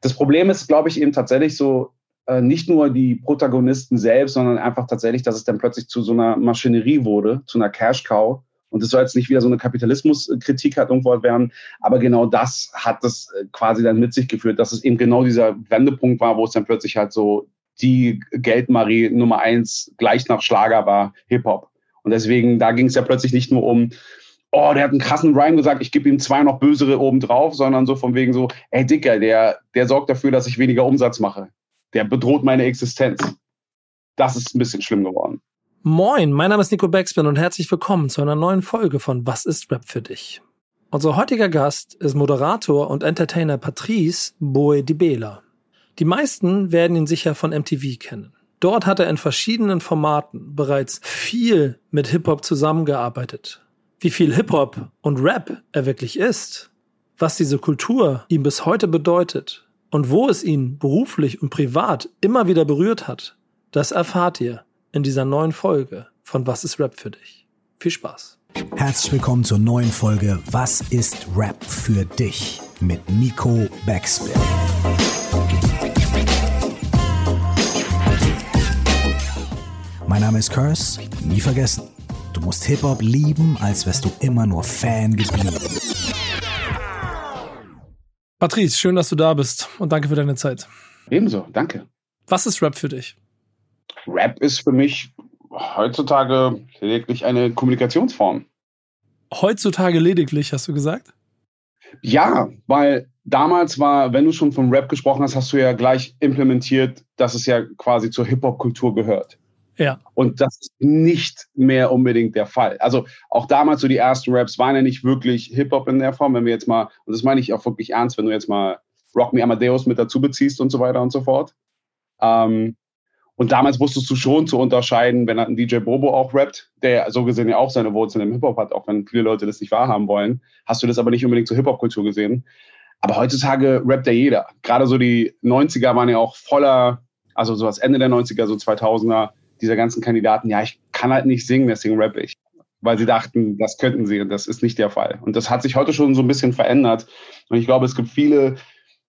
Das Problem ist, glaube ich, eben tatsächlich so, äh, nicht nur die Protagonisten selbst, sondern einfach tatsächlich, dass es dann plötzlich zu so einer Maschinerie wurde, zu einer Cash-Cow. Und das soll jetzt nicht wieder so eine Kapitalismuskritik halt irgendwo werden, aber genau das hat das äh, quasi dann mit sich geführt, dass es eben genau dieser Wendepunkt war, wo es dann plötzlich halt so die Geldmarie Nummer eins gleich nach Schlager war, Hip-Hop. Und deswegen, da ging es ja plötzlich nicht nur um, oh, der hat einen krassen Rhyme gesagt, ich gebe ihm zwei noch bösere oben drauf, sondern so von wegen so, ey Dicker, der, der sorgt dafür, dass ich weniger Umsatz mache. Der bedroht meine Existenz. Das ist ein bisschen schlimm geworden. Moin, mein Name ist Nico Backspin und herzlich willkommen zu einer neuen Folge von Was ist Rap für dich? Unser heutiger Gast ist Moderator und Entertainer Patrice Boe Di Bela. Die meisten werden ihn sicher von MTV kennen. Dort hat er in verschiedenen Formaten bereits viel mit Hip-Hop zusammengearbeitet. Wie viel Hip-Hop und Rap er wirklich ist, was diese Kultur ihm bis heute bedeutet und wo es ihn beruflich und privat immer wieder berührt hat, das erfahrt ihr in dieser neuen Folge von Was ist Rap für dich? Viel Spaß. Herzlich willkommen zur neuen Folge Was ist Rap für dich mit Nico Backspin. Mein Name ist Curse, nie vergessen. Du musst Hip-Hop lieben, als wärst du immer nur Fan geblieben. Patrice, schön, dass du da bist und danke für deine Zeit. Ebenso, danke. Was ist Rap für dich? Rap ist für mich heutzutage lediglich eine Kommunikationsform. Heutzutage lediglich, hast du gesagt? Ja, weil damals war, wenn du schon von Rap gesprochen hast, hast du ja gleich implementiert, dass es ja quasi zur Hip-Hop-Kultur gehört. Ja. Und das ist nicht mehr unbedingt der Fall. Also auch damals so die ersten Raps waren ja nicht wirklich Hip-Hop in der Form, wenn wir jetzt mal, und das meine ich auch wirklich ernst, wenn du jetzt mal Rock Me Amadeus mit dazu beziehst und so weiter und so fort. Ähm, und damals wusstest du schon zu unterscheiden, wenn ein DJ Bobo auch rappt, der so gesehen ja auch seine Wurzeln im Hip-Hop hat, auch wenn viele Leute das nicht wahrhaben wollen, hast du das aber nicht unbedingt zur Hip-Hop-Kultur gesehen. Aber heutzutage rappt ja jeder. Gerade so die 90er waren ja auch voller, also so das Ende der 90er, so 2000er, dieser ganzen Kandidaten, ja, ich kann halt nicht singen, deswegen rappe ich. Weil sie dachten, das könnten sie und das ist nicht der Fall. Und das hat sich heute schon so ein bisschen verändert. Und ich glaube, es gibt viele,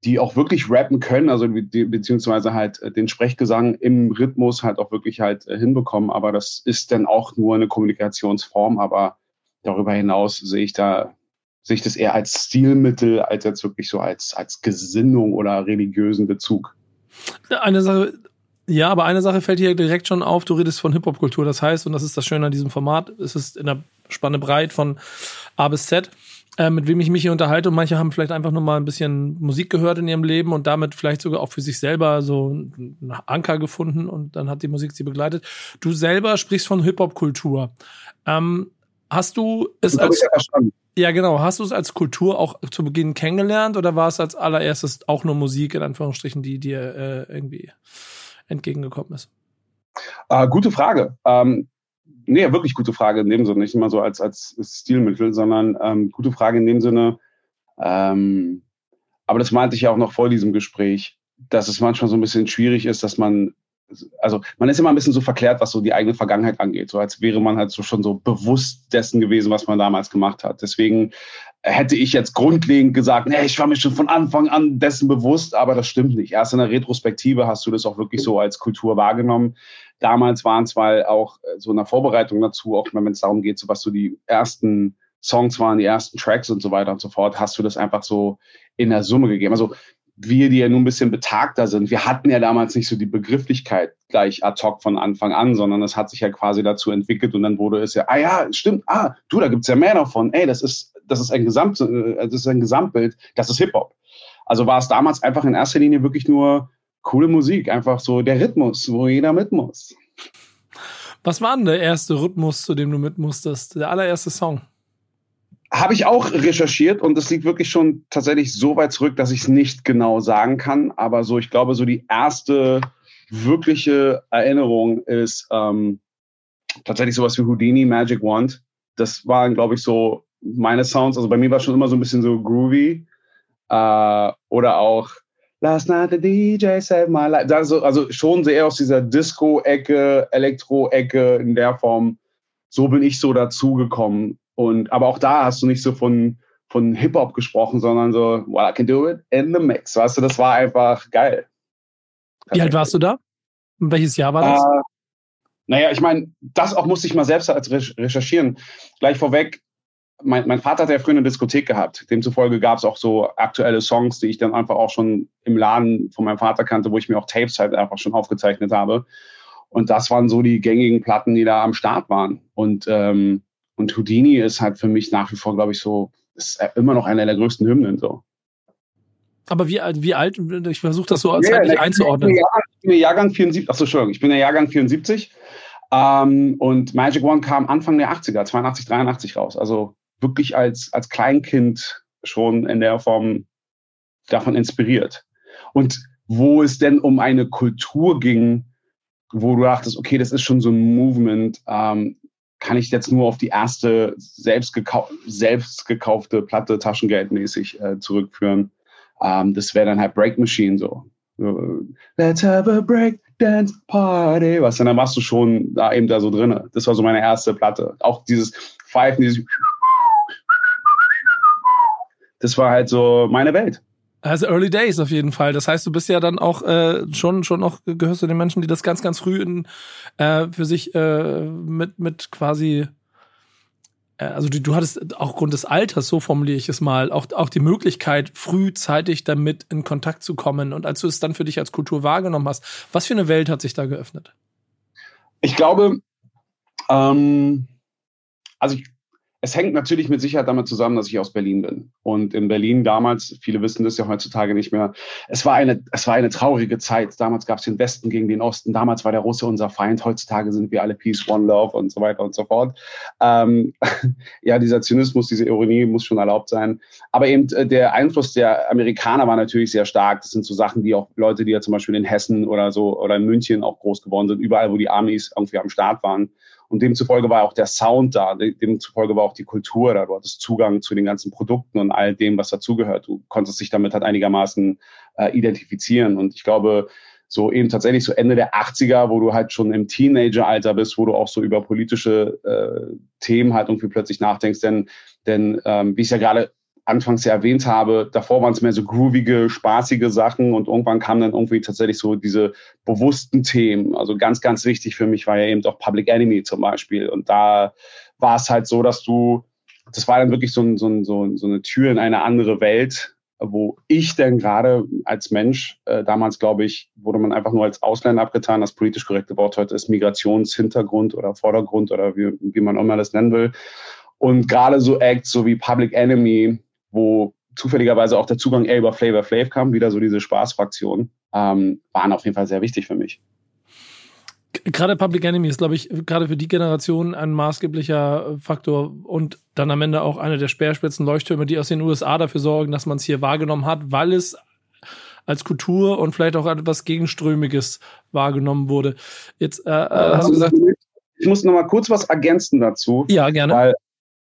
die auch wirklich rappen können, also beziehungsweise halt äh, den Sprechgesang im Rhythmus halt auch wirklich halt äh, hinbekommen. Aber das ist dann auch nur eine Kommunikationsform. Aber darüber hinaus sehe ich da, sehe ich das eher als Stilmittel, als jetzt wirklich so als, als Gesinnung oder religiösen Bezug. Eine Sache, ja, aber eine Sache fällt hier direkt schon auf, du redest von Hip-Hop-Kultur. Das heißt, und das ist das Schöne an diesem Format, es ist in der Spanne breit von A bis Z, äh, mit wem ich mich hier unterhalte. Und manche haben vielleicht einfach nur mal ein bisschen Musik gehört in ihrem Leben und damit vielleicht sogar auch für sich selber so einen Anker gefunden und dann hat die Musik sie begleitet. Du selber sprichst von Hip-Hop-Kultur. Ähm, hast du es als ja, genau. Hast du es als Kultur auch zu Beginn kennengelernt oder war es als allererstes auch nur Musik, in Anführungsstrichen, die dir äh, irgendwie entgegengekommen ist? Äh, gute Frage. Ähm, nee, wirklich gute Frage in dem Sinne. Nicht immer so als, als Stilmittel, sondern ähm, gute Frage in dem Sinne. Ähm, aber das meinte ich ja auch noch vor diesem Gespräch, dass es manchmal so ein bisschen schwierig ist, dass man, also man ist immer ein bisschen so verklärt, was so die eigene Vergangenheit angeht, so als wäre man halt so schon so bewusst dessen gewesen, was man damals gemacht hat. Deswegen hätte ich jetzt grundlegend gesagt, nee, ich war mir schon von Anfang an dessen bewusst, aber das stimmt nicht. Erst in der Retrospektive hast du das auch wirklich so als Kultur wahrgenommen. Damals waren zwar auch äh, so in der Vorbereitung dazu, auch wenn es darum geht, so was so die ersten Songs waren, die ersten Tracks und so weiter und so fort, hast du das einfach so in der Summe gegeben. Also wir, die ja nun ein bisschen betagter sind, wir hatten ja damals nicht so die Begrifflichkeit gleich ad hoc von Anfang an, sondern es hat sich ja quasi dazu entwickelt und dann wurde es ja, ah ja, stimmt, ah, du, da gibt's ja mehr davon, ey, das ist, das ist ein Gesamt, äh, das ist ein Gesamtbild, das ist Hip-Hop. Also war es damals einfach in erster Linie wirklich nur coole Musik, einfach so der Rhythmus, wo jeder mit muss. Was war denn der erste Rhythmus, zu dem du mit musstest? Der allererste Song? Habe ich auch recherchiert und es liegt wirklich schon tatsächlich so weit zurück, dass ich es nicht genau sagen kann. Aber so, ich glaube, so die erste wirkliche Erinnerung ist ähm, tatsächlich sowas wie Houdini Magic Wand. Das waren, glaube ich, so meine Sounds. Also bei mir war es schon immer so ein bisschen so groovy. Äh, oder auch Last Night the DJ saved my life. Also, also schon sehr aus dieser Disco-Ecke, Elektro-Ecke in der Form. So bin ich so dazugekommen. Und, aber auch da hast du nicht so von, von Hip-Hop gesprochen, sondern so, well, I can do it in the mix. Weißt du, das war einfach geil. Wie alt warst du da? Und welches Jahr war das? Äh, naja, ich meine, das auch musste ich mal selbst als recherchieren. Gleich vorweg, mein, mein Vater hat ja früher eine Diskothek gehabt. Demzufolge gab es auch so aktuelle Songs, die ich dann einfach auch schon im Laden von meinem Vater kannte, wo ich mir auch Tapes halt einfach schon aufgezeichnet habe. Und das waren so die gängigen Platten, die da am Start waren. Und, ähm, und Houdini ist halt für mich nach wie vor, glaube ich, so, ist immer noch einer der größten Hymnen. So. Aber wie, wie alt, ich versuche das so als ja, zeitlich einzuordnen. Ich bin der Jahrgang 74, achso, Entschuldigung, ich bin der Jahrgang 74 ähm, und Magic One kam Anfang der 80er, 82, 83 raus. Also wirklich als, als Kleinkind schon in der Form davon inspiriert. Und wo es denn um eine Kultur ging, wo du dachtest, okay, das ist schon so ein Movement, ähm, kann ich jetzt nur auf die erste selbst, gekau selbst gekaufte Platte taschengeldmäßig äh, zurückführen. Ähm, das wäre dann halt Break Machine so. so. Let's have a break dance party. Was dann warst du schon da eben da so drin. Das war so meine erste Platte. Auch dieses Pfeifen, dieses das war halt so meine Welt. Also Early Days auf jeden Fall. Das heißt, du bist ja dann auch äh, schon schon noch gehörst zu den Menschen, die das ganz ganz früh in, äh, für sich äh, mit mit quasi äh, also du, du hattest auch Grund des Alters, so formuliere ich es mal, auch, auch die Möglichkeit, frühzeitig damit in Kontakt zu kommen. Und als du es dann für dich als Kultur wahrgenommen hast, was für eine Welt hat sich da geöffnet? Ich glaube, ähm, also ich es hängt natürlich mit Sicherheit damit zusammen, dass ich aus Berlin bin. Und in Berlin damals, viele wissen das ja heutzutage nicht mehr, es war eine, es war eine traurige Zeit. Damals gab es den Westen gegen den Osten. Damals war der Russe unser Feind. Heutzutage sind wir alle Peace, One Love und so weiter und so fort. Ähm, ja, dieser Zynismus, diese Ironie muss schon erlaubt sein. Aber eben äh, der Einfluss der Amerikaner war natürlich sehr stark. Das sind so Sachen, die auch Leute, die ja zum Beispiel in Hessen oder so oder in München auch groß geworden sind, überall, wo die Amis irgendwie am Start waren und demzufolge war auch der Sound da, demzufolge war auch die Kultur da. Du hattest Zugang zu den ganzen Produkten und all dem, was dazugehört. Du konntest dich damit halt einigermaßen äh, identifizieren. Und ich glaube, so eben tatsächlich so Ende der 80er, wo du halt schon im Teenageralter bist, wo du auch so über politische äh, Themen halt irgendwie plötzlich nachdenkst. Denn, denn ähm, wie ich ja gerade anfangs ja erwähnt habe, davor waren es mehr so groovige, spaßige Sachen und irgendwann kamen dann irgendwie tatsächlich so diese bewussten Themen. Also ganz, ganz wichtig für mich war ja eben auch Public Enemy zum Beispiel. Und da war es halt so, dass du, das war dann wirklich so, ein, so, ein, so, eine Tür in eine andere Welt, wo ich denn gerade als Mensch, äh, damals glaube ich, wurde man einfach nur als Ausländer abgetan. Das politisch korrekte Wort heute ist Migrationshintergrund oder Vordergrund oder wie, wie man immer das nennen will. Und gerade so Acts so wie Public Enemy wo zufälligerweise auch der Zugang eher über Flavor Flav kam, wieder so diese Spaßfraktion, ähm, waren auf jeden Fall sehr wichtig für mich. Gerade Public Enemy ist, glaube ich, gerade für die Generation ein maßgeblicher Faktor und dann am Ende auch eine der Speerspitzen Leuchttürme, die aus den USA dafür sorgen, dass man es hier wahrgenommen hat, weil es als Kultur und vielleicht auch etwas Gegenströmiges wahrgenommen wurde. Jetzt äh, äh hast du gesagt. Ich muss noch mal kurz was ergänzen dazu. Ja, gerne. Weil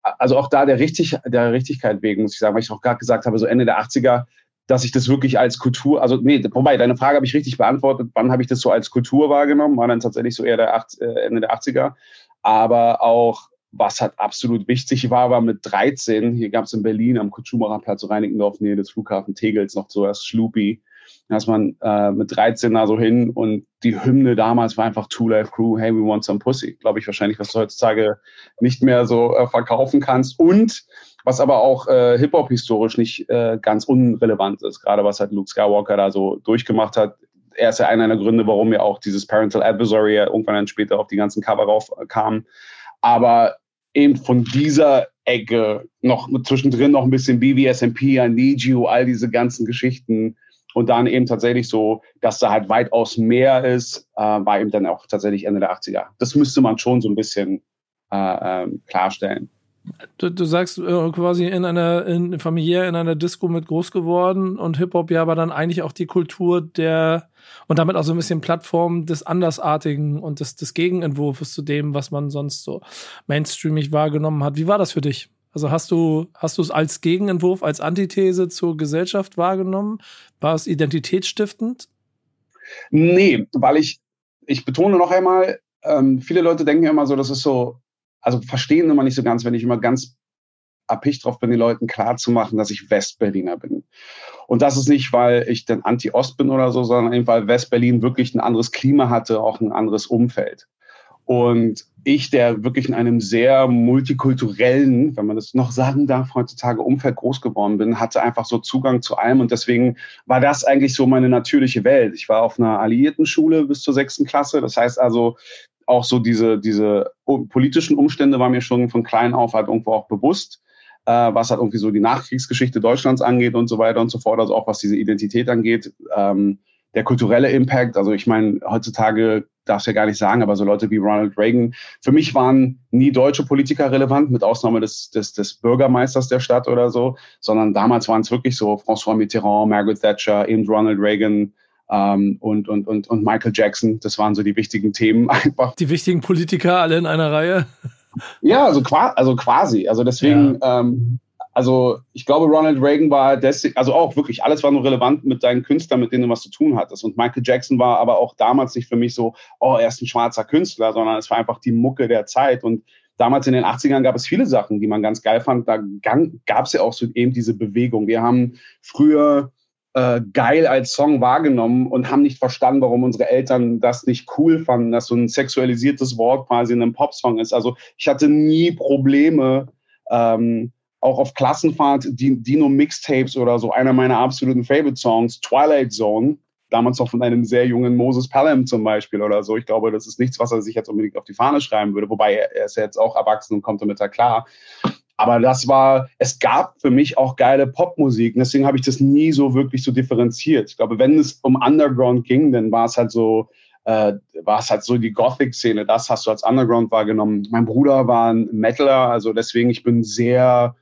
also auch da der, Richtig, der Richtigkeit wegen, muss ich sagen, weil ich auch gerade gesagt habe, so Ende der 80er, dass ich das wirklich als Kultur, also nee, wobei, deine Frage habe ich richtig beantwortet, wann habe ich das so als Kultur wahrgenommen, war dann tatsächlich so eher der 8, äh, Ende der 80er, aber auch, was halt absolut wichtig war, war mit 13, hier gab es in Berlin am Kutschumacher Platz Reinickendorf, nähe des Flughafen Tegels, noch so das Schlupi, da ist man äh, mit 13 da so hin und die Hymne damals war einfach Two Life Crew, Hey, we want some pussy. Glaube ich wahrscheinlich, was du heutzutage nicht mehr so äh, verkaufen kannst. Und was aber auch äh, Hip-Hop historisch nicht äh, ganz unrelevant ist, gerade was halt Luke Skywalker da so durchgemacht hat. Er ist ja einer der Gründe, warum ja auch dieses Parental Adversary ja irgendwann dann später auf die ganzen Cover rauf äh. Aber eben von dieser Ecke noch zwischendrin noch ein bisschen BVSMP, I Need You, all diese ganzen Geschichten und dann eben tatsächlich so, dass da halt weitaus mehr ist, äh, war eben dann auch tatsächlich Ende der 80er. Das müsste man schon so ein bisschen äh, ähm, klarstellen. Du, du sagst äh, quasi in einer in, familiär in einer Disco mit groß geworden und Hip-Hop ja aber dann eigentlich auch die Kultur der und damit auch so ein bisschen Plattform des Andersartigen und des, des Gegenentwurfs zu dem, was man sonst so mainstreamig wahrgenommen hat. Wie war das für dich? Also hast du, hast du es als Gegenentwurf, als Antithese zur Gesellschaft wahrgenommen? War es identitätsstiftend? Nee, weil ich, ich betone noch einmal, ähm, viele Leute denken immer so, das ist so, also verstehen immer nicht so ganz, wenn ich immer ganz erpicht drauf bin, den Leuten klarzumachen, dass ich Westberliner bin. Und das ist nicht, weil ich dann Anti-Ost bin oder so, sondern eben, weil Westberlin wirklich ein anderes Klima hatte, auch ein anderes Umfeld. Und ich, der wirklich in einem sehr multikulturellen, wenn man das noch sagen darf, heutzutage Umfeld groß geworden bin, hatte einfach so Zugang zu allem. Und deswegen war das eigentlich so meine natürliche Welt. Ich war auf einer alliierten Schule bis zur sechsten Klasse. Das heißt also, auch so diese, diese politischen Umstände waren mir schon von klein auf halt irgendwo auch bewusst, äh, was halt irgendwie so die Nachkriegsgeschichte Deutschlands angeht und so weiter und so fort, also auch was diese Identität angeht. Ähm, der kulturelle Impact, also ich meine, heutzutage darf es ja gar nicht sagen, aber so Leute wie Ronald Reagan, für mich waren nie deutsche Politiker relevant, mit Ausnahme des, des, des Bürgermeisters der Stadt oder so, sondern damals waren es wirklich so François Mitterrand, Margaret Thatcher, eben Ronald Reagan, ähm, und, und, und, und Michael Jackson. Das waren so die wichtigen Themen einfach. Die wichtigen Politiker alle in einer Reihe? Ja, also, also quasi. Also deswegen, ja. ähm, also ich glaube, Ronald Reagan war deswegen, also auch wirklich, alles war nur relevant mit deinen Künstlern, mit denen du was zu tun hattest. Und Michael Jackson war aber auch damals nicht für mich so, oh, er ist ein schwarzer Künstler, sondern es war einfach die Mucke der Zeit. Und damals in den 80ern gab es viele Sachen, die man ganz geil fand. Da gab es ja auch so eben diese Bewegung. Wir haben früher äh, geil als Song wahrgenommen und haben nicht verstanden, warum unsere Eltern das nicht cool fanden, dass so ein sexualisiertes Wort quasi in einem Popsong ist. Also ich hatte nie Probleme, ähm, auch auf Klassenfahrt, Dino Mixtapes oder so, einer meiner absoluten Favorite Songs, Twilight Zone, damals noch von einem sehr jungen Moses Pelham zum Beispiel oder so. Ich glaube, das ist nichts, was er sich jetzt unbedingt auf die Fahne schreiben würde, wobei er, ist ja jetzt auch erwachsen und kommt damit da klar. Aber das war, es gab für mich auch geile Popmusik. Und deswegen habe ich das nie so wirklich so differenziert. Ich glaube, wenn es um Underground ging, dann war es halt so, äh, war es halt so die Gothic-Szene. Das hast du als Underground wahrgenommen. Mein Bruder war ein Metaler, also deswegen, ich bin sehr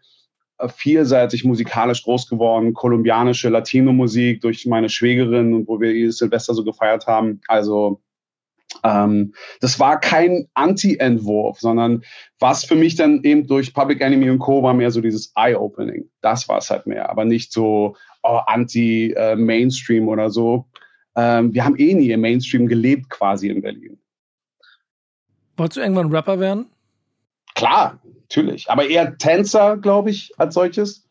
vielseitig musikalisch groß geworden. Kolumbianische Latino-Musik durch meine Schwägerin und wo wir jedes Silvester so gefeiert haben. Also ähm, das war kein Anti-Entwurf, sondern was für mich dann eben durch Public Enemy und Co. war mehr so dieses Eye-Opening. Das war es halt mehr, aber nicht so oh, Anti-Mainstream oder so. Ähm, wir haben eh nie im Mainstream gelebt quasi in Berlin. Wolltest du irgendwann Rapper werden? Klar, natürlich. Aber eher Tänzer, glaube ich, als solches.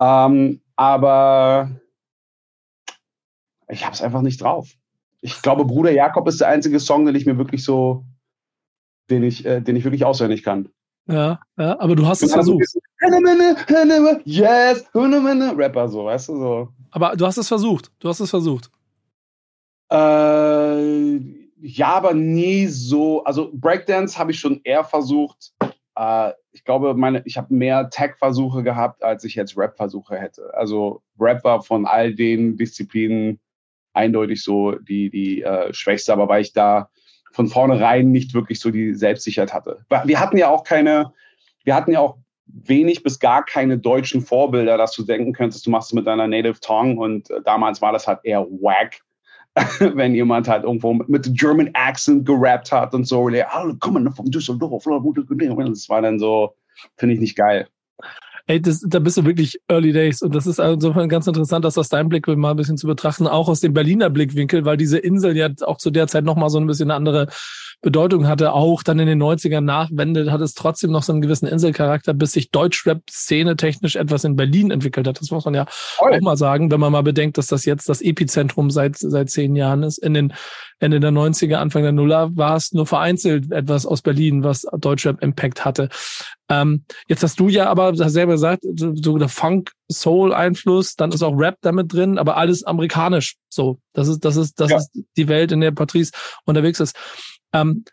Ähm, aber ich habe es einfach nicht drauf ich glaube, Bruder Jakob ist der einzige Song, den ich mir wirklich so, den ich, äh, den ich wirklich auswendig kann. Ja, ja, aber du hast es versucht. Yes, Rapper, so, weißt du, so. Aber du hast es versucht. Du hast es versucht. Äh, ja, aber nie so. Also Breakdance habe ich schon eher versucht. Äh, ich glaube, meine, ich habe mehr Tech-Versuche gehabt, als ich jetzt Rap-Versuche hätte. Also Rap war von all den Disziplinen eindeutig so die, die äh, Schwächste, aber weil ich da von vornherein nicht wirklich so die Selbstsicherheit hatte. Wir hatten ja auch keine, wir hatten ja auch wenig bis gar keine deutschen Vorbilder, dass du denken könntest, du machst es mit deiner Native Tongue und äh, damals war das halt eher wack, wenn jemand halt irgendwo mit, German Accent gerappt hat und so, oh, komm von Düsseldorf, das war dann so, finde ich nicht geil. Ey, das, da bist du wirklich Early Days. Und das ist insofern ganz interessant, das aus deinem Blickwinkel mal ein bisschen zu betrachten, auch aus dem Berliner Blickwinkel, weil diese Insel ja auch zu der Zeit nochmal so ein bisschen eine andere Bedeutung hatte. Auch dann in den 90ern nachwendet, hat es trotzdem noch so einen gewissen Inselcharakter, bis sich Deutschrap-Szene technisch etwas in Berlin entwickelt hat. Das muss man ja Voll. auch mal sagen, wenn man mal bedenkt, dass das jetzt das Epizentrum seit, seit zehn Jahren ist. In den Ende der 90er, Anfang der Nuller war es nur vereinzelt etwas aus Berlin, was Deutschrap Impact hatte. Ähm, jetzt hast du ja aber selber gesagt, so, so der Funk-Soul-Einfluss, dann ist auch Rap damit drin, aber alles amerikanisch. So, das ist, das ist, das ja. ist die Welt, in der Patrice unterwegs ist. Ähm,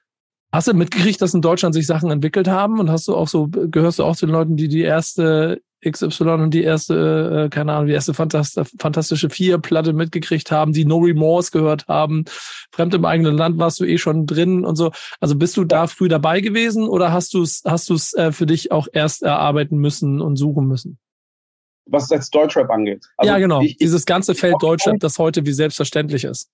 Hast du mitgekriegt, dass in Deutschland sich Sachen entwickelt haben und hast du auch so, gehörst du auch zu den Leuten, die die erste XY und die erste, äh, keine Ahnung, die erste Fantast fantastische Vier-Platte mitgekriegt haben, die No Remorse gehört haben. Fremd im eigenen Land warst du eh schon drin und so. Also bist du da früh dabei gewesen oder hast du es hast du's, äh, für dich auch erst erarbeiten müssen und suchen müssen? Was jetzt Deutschrap angeht. Also ja, genau. Ich, Dieses ganze Feld Deutschrap, das heute wie selbstverständlich ist.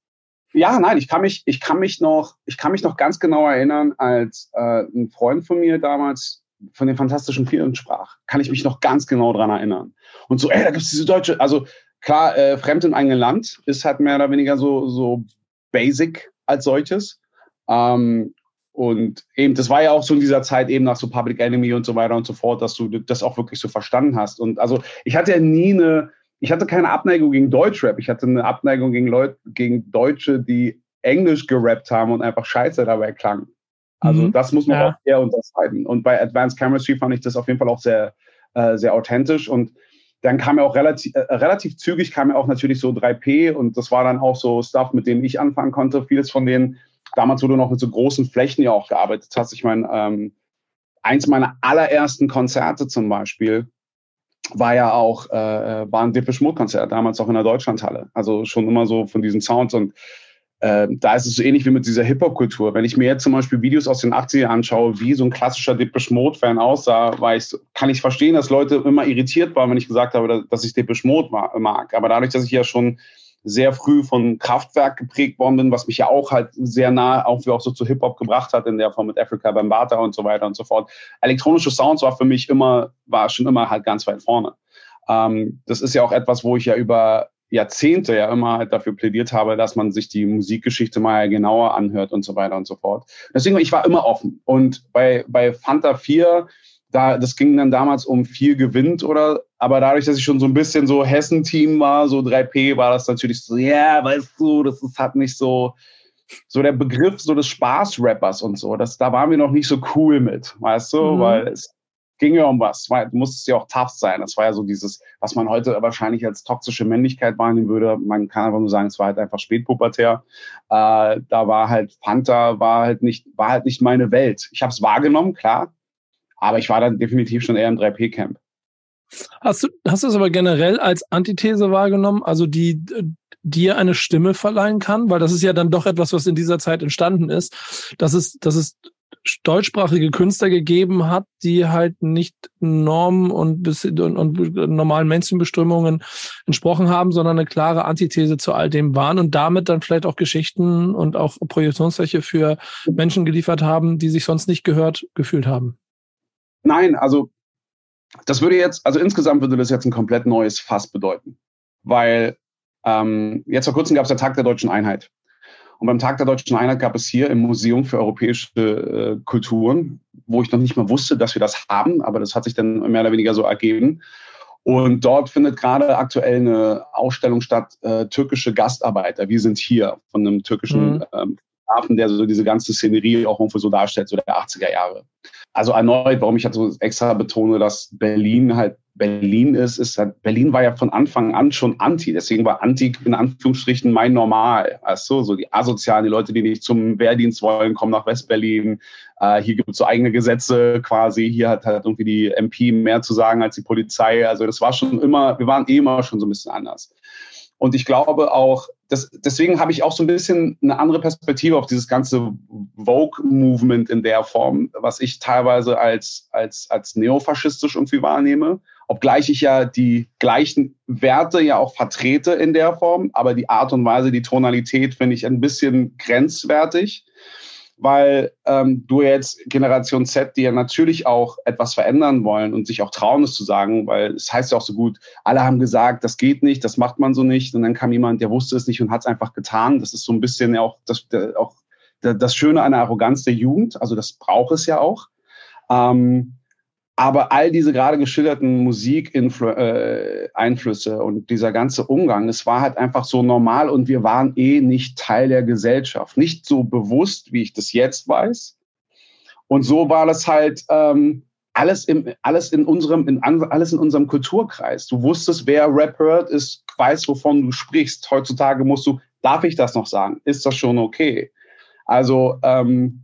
Ja, nein, ich kann mich, ich kann mich noch, ich kann mich noch ganz genau erinnern, als äh, ein Freund von mir damals von den Fantastischen Vieren sprach, kann ich mich noch ganz genau dran erinnern. Und so, ey, da gibt's diese deutsche, also klar, äh, Fremd im eigenen Land ist halt mehr oder weniger so, so basic als solches. Ähm, und eben, das war ja auch so in dieser Zeit eben nach so Public Enemy und so weiter und so fort, dass du das auch wirklich so verstanden hast. Und also ich hatte ja nie eine, ich hatte keine Abneigung gegen Deutschrap. Ich hatte eine Abneigung gegen Leute, gegen Deutsche, die Englisch gerappt haben und einfach scheiße dabei klangen. Also mhm. das muss man ja. auch eher unterscheiden. Und bei Advanced Chemistry fand ich das auf jeden Fall auch sehr, äh, sehr authentisch. Und dann kam ja auch relativ, äh, relativ zügig kam ja auch natürlich so 3P und das war dann auch so Stuff, mit dem ich anfangen konnte. Vieles von denen damals, wo du noch mit so großen Flächen ja auch gearbeitet hast. Ich meine, ähm, eins meiner allerersten Konzerte zum Beispiel war ja auch, äh, war ein Depeche Mode Konzert, damals auch in der Deutschlandhalle. Also schon immer so von diesen Sounds und äh, da ist es so ähnlich wie mit dieser Hip-Hop-Kultur. Wenn ich mir jetzt zum Beispiel Videos aus den 80ern anschaue, wie so ein klassischer Depeche Mode-Fan aussah, ich, kann ich verstehen, dass Leute immer irritiert waren, wenn ich gesagt habe, dass ich Depeche Mode mag. Aber dadurch, dass ich ja schon sehr früh von Kraftwerk geprägt worden bin, was mich ja auch halt sehr nah auch, auch so zu Hip-Hop gebracht hat, in der Form mit Africa Bambata und so weiter und so fort. Elektronische Sounds war für mich immer, war schon immer halt ganz weit vorne. Ähm, das ist ja auch etwas, wo ich ja über Jahrzehnte ja immer halt dafür plädiert habe, dass man sich die Musikgeschichte mal genauer anhört und so weiter und so fort. Deswegen, ich war immer offen. Und bei, bei Fanta 4 da, das ging dann damals um viel gewinnt oder, aber dadurch, dass ich schon so ein bisschen so Hessen-Team war, so 3P, war das natürlich so, ja, yeah, weißt du, das ist halt nicht so, so der Begriff so des Spaß-Rappers und so, das, da waren wir noch nicht so cool mit, weißt du, mhm. weil es ging ja um was, weil du musstest ja auch tough sein, das war ja so dieses, was man heute wahrscheinlich als toxische Männlichkeit wahrnehmen würde, man kann einfach nur sagen, es war halt einfach spätpubertär, äh, da war halt Panther, war halt nicht, war halt nicht meine Welt. Ich habe es wahrgenommen, klar, aber ich war dann definitiv schon eher im 3P-Camp. Hast du, hast du es aber generell als Antithese wahrgenommen, also die dir eine Stimme verleihen kann? Weil das ist ja dann doch etwas, was in dieser Zeit entstanden ist, dass es, dass es deutschsprachige Künstler gegeben hat, die halt nicht Normen und, und, und normalen Mainstream-Bestimmungen entsprochen haben, sondern eine klare Antithese zu all dem waren und damit dann vielleicht auch Geschichten und auch Projektionsfläche für Menschen geliefert haben, die sich sonst nicht gehört gefühlt haben. Nein, also das würde jetzt, also insgesamt würde das jetzt ein komplett neues Fass bedeuten. Weil ähm, jetzt vor kurzem gab es der Tag der deutschen Einheit. Und beim Tag der deutschen Einheit gab es hier im Museum für europäische äh, Kulturen, wo ich noch nicht mal wusste, dass wir das haben, aber das hat sich dann mehr oder weniger so ergeben. Und dort findet gerade aktuell eine Ausstellung statt, äh, türkische Gastarbeiter. Wir sind hier von einem türkischen mhm. ähm, Hafen, der so diese ganze Szenerie auch irgendwo so darstellt, so der 80er Jahre also erneut, warum ich halt so extra betone, dass Berlin halt Berlin ist, ist halt, Berlin war ja von Anfang an schon anti. Deswegen war anti in Anführungsstrichen mein Normal. Also so die Asozialen, die Leute, die nicht zum Wehrdienst wollen, kommen nach Westberlin. Äh, hier gibt es so eigene Gesetze quasi. Hier hat halt irgendwie die MP mehr zu sagen als die Polizei. Also das war schon immer, wir waren eh immer schon so ein bisschen anders. Und ich glaube auch, das, deswegen habe ich auch so ein bisschen eine andere Perspektive auf dieses ganze Vogue-Movement in der Form, was ich teilweise als, als, als neofaschistisch irgendwie wahrnehme. Obgleich ich ja die gleichen Werte ja auch vertrete in der Form, aber die Art und Weise, die Tonalität finde ich ein bisschen grenzwertig weil ähm, du jetzt Generation Z, die ja natürlich auch etwas verändern wollen und sich auch trauen, es zu sagen, weil es heißt ja auch so gut, alle haben gesagt, das geht nicht, das macht man so nicht. Und dann kam jemand, der wusste es nicht und hat es einfach getan. Das ist so ein bisschen ja auch das, auch das Schöne an der Arroganz der Jugend. Also das braucht es ja auch. Ähm, aber all diese gerade geschilderten Musikeinflüsse äh, und dieser ganze Umgang, es war halt einfach so normal und wir waren eh nicht Teil der Gesellschaft. Nicht so bewusst, wie ich das jetzt weiß. Und so war das halt ähm, alles, im, alles, in unserem, in, alles in unserem Kulturkreis. Du wusstest, wer Rap hört, ist, weiß, wovon du sprichst. Heutzutage musst du, darf ich das noch sagen? Ist das schon okay? Also ähm,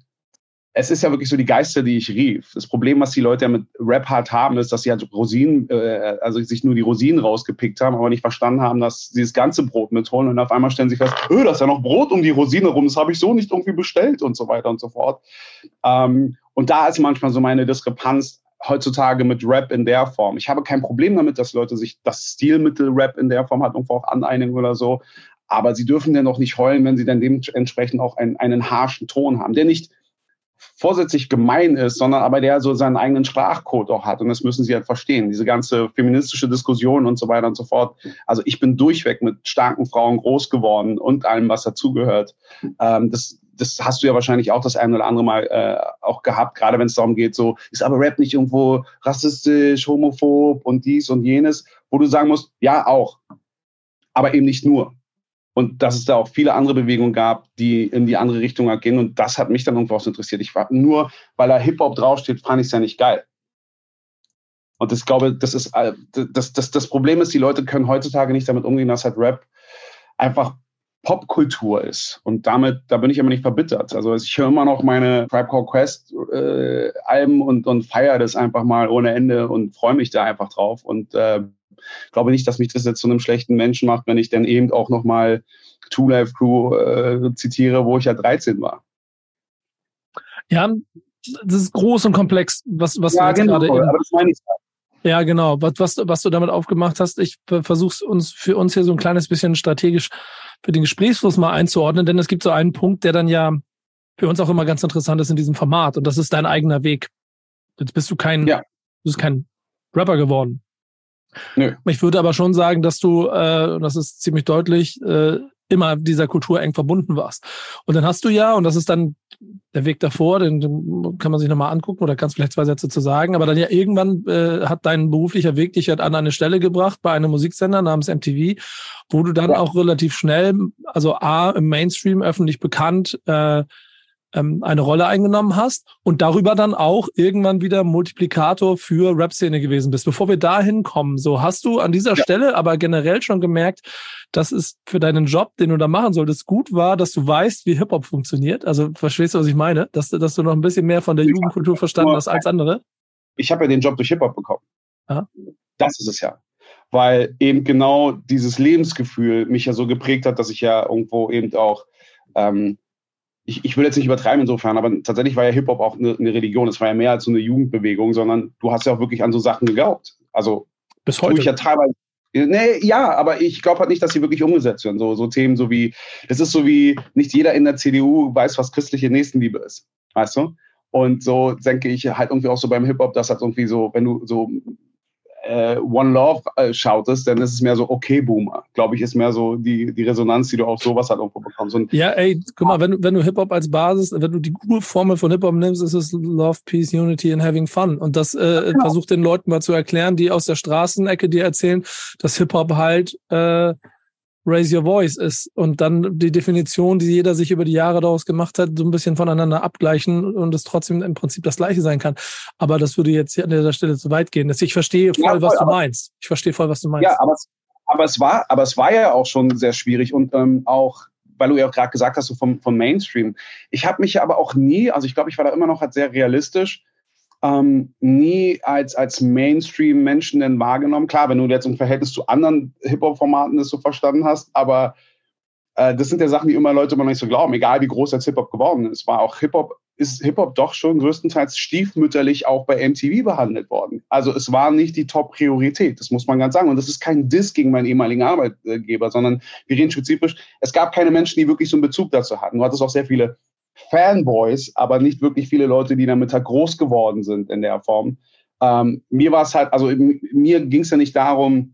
es ist ja wirklich so die Geister, die ich rief. Das Problem, was die Leute ja mit Rap hart haben, ist, dass sie halt Rosinen, äh, also sich nur die Rosinen rausgepickt haben, aber nicht verstanden haben, dass sie das ganze Brot mitholen und auf einmal stellen sie fest, öh, da ist ja noch Brot um die Rosine rum, das habe ich so nicht irgendwie bestellt und so weiter und so fort. Ähm, und da ist manchmal so meine Diskrepanz heutzutage mit Rap in der Form. Ich habe kein Problem damit, dass Leute sich das Stilmittel Rap in der Form hat irgendwo auch aneinigen oder so. Aber sie dürfen ja noch nicht heulen, wenn sie dann dementsprechend auch einen, einen harschen Ton haben, der nicht vorsätzlich gemein ist, sondern aber der so seinen eigenen Sprachcode auch hat. Und das müssen Sie halt verstehen. Diese ganze feministische Diskussion und so weiter und so fort. Also ich bin durchweg mit starken Frauen groß geworden und allem, was dazugehört. Ähm, das, das hast du ja wahrscheinlich auch das ein oder andere Mal äh, auch gehabt, gerade wenn es darum geht, so, ist aber Rap nicht irgendwo rassistisch, homophob und dies und jenes, wo du sagen musst, ja, auch. Aber eben nicht nur. Und dass es da auch viele andere Bewegungen gab, die in die andere Richtung gehen. Und das hat mich dann irgendwo auch so interessiert. Ich war nur, weil da Hip-Hop draufsteht, fand ich es ja nicht geil. Und ich glaube, das ist äh, das, das, das Problem ist, die Leute können heutzutage nicht damit umgehen, dass halt Rap einfach Popkultur ist. Und damit, da bin ich immer nicht verbittert. Also ich höre immer noch meine Tribe Called Quest äh, Alben und, und feiere das einfach mal ohne Ende und freue mich da einfach drauf. Und äh, glaube nicht, dass mich das jetzt zu einem schlechten Menschen macht, wenn ich dann eben auch noch mal Two Life Crew äh, zitiere, wo ich ja 13 war. Ja, das ist groß und komplex, was, was ja, du jetzt genau, gerade. aber das meine ich. Ja, genau. Was, was, was du damit aufgemacht hast, ich versuche uns für uns hier so ein kleines bisschen strategisch für den Gesprächsfluss mal einzuordnen, denn es gibt so einen Punkt, der dann ja für uns auch immer ganz interessant ist in diesem Format und das ist dein eigener Weg. Jetzt bist du kein, ja. du bist kein Rapper geworden. Nö. Ich würde aber schon sagen, dass du, äh, das ist ziemlich deutlich, äh, immer dieser Kultur eng verbunden warst. Und dann hast du ja, und das ist dann der Weg davor, den, den kann man sich nochmal angucken oder kannst vielleicht zwei Sätze zu sagen, aber dann ja irgendwann äh, hat dein beruflicher Weg dich halt an eine Stelle gebracht bei einem Musiksender namens MTV, wo du dann ja. auch relativ schnell, also A, im Mainstream öffentlich bekannt, äh, ähm, eine Rolle eingenommen hast und darüber dann auch irgendwann wieder Multiplikator für Rap-Szene gewesen bist. Bevor wir dahin kommen, so hast du an dieser ja. Stelle aber generell schon gemerkt, dass es für deinen Job, den du da machen solltest, gut war, dass du weißt, wie Hip-Hop funktioniert. Also verstehst du, was ich meine? Dass, dass du noch ein bisschen mehr von der Jugendkultur verstanden hast als andere? Ich habe ja den Job durch Hip-Hop bekommen. Ja. Das ist es ja weil eben genau dieses Lebensgefühl mich ja so geprägt hat, dass ich ja irgendwo eben auch ähm, ich, ich will jetzt nicht übertreiben insofern, aber tatsächlich war ja Hip-Hop auch eine, eine, Religion. Es war ja mehr als so eine Jugendbewegung, sondern du hast ja auch wirklich an so Sachen geglaubt. Also bis heute. Ich ja teilweise, Nee, ja, aber ich glaube halt nicht, dass sie wirklich umgesetzt werden. So, so Themen so wie, das ist so wie, nicht jeder in der CDU weiß, was christliche Nächstenliebe ist. Weißt du? Und so denke ich halt irgendwie auch so beim Hip-Hop, dass halt irgendwie so, wenn du so äh, One Love äh, schautest, dann ist es mehr so okay Boomer. Glaube ich, ist mehr so die, die Resonanz, die du auf sowas halt irgendwo bekommst. Und ja, ey, guck mal, wenn, wenn du Hip-Hop als Basis, wenn du die Urformel von Hip-Hop nimmst, ist es Love, Peace, Unity and Having Fun. Und das äh, genau. versucht den Leuten mal zu erklären, die aus der Straßenecke dir erzählen, dass Hip-Hop halt äh, Raise Your Voice ist und dann die Definition, die jeder sich über die Jahre daraus gemacht hat, so ein bisschen voneinander abgleichen und es trotzdem im Prinzip das Gleiche sein kann. Aber das würde jetzt hier an der Stelle zu weit gehen. Ich verstehe voll, ja, voll was du meinst. Ich verstehe voll, was du meinst. Ja, aber, aber es war, aber es war ja auch schon sehr schwierig und ähm, auch weil du ja auch gerade gesagt hast, so vom, vom Mainstream. Ich habe mich aber auch nie, also ich glaube, ich war da immer noch halt sehr realistisch ähm, nie als, als Mainstream-Menschen denn wahrgenommen. Klar, wenn du jetzt im Verhältnis zu anderen Hip-Hop-Formaten das so verstanden hast, aber äh, das sind ja Sachen, die immer Leute immer nicht so glauben, egal wie groß jetzt Hip-Hop geworden ist. War auch Hip-Hop, ist Hip-Hop doch schon größtenteils stiefmütterlich auch bei MTV behandelt worden. Also es war nicht die Top-Priorität, das muss man ganz sagen. Und das ist kein Diss gegen meinen ehemaligen Arbeitgeber, sondern wir reden spezifisch, es gab keine Menschen, die wirklich so einen Bezug dazu hatten. Du hattest auch sehr viele Fanboys, aber nicht wirklich viele Leute, die damit halt groß geworden sind in der Form. Ähm, mir war es halt, also mir ging es ja nicht darum,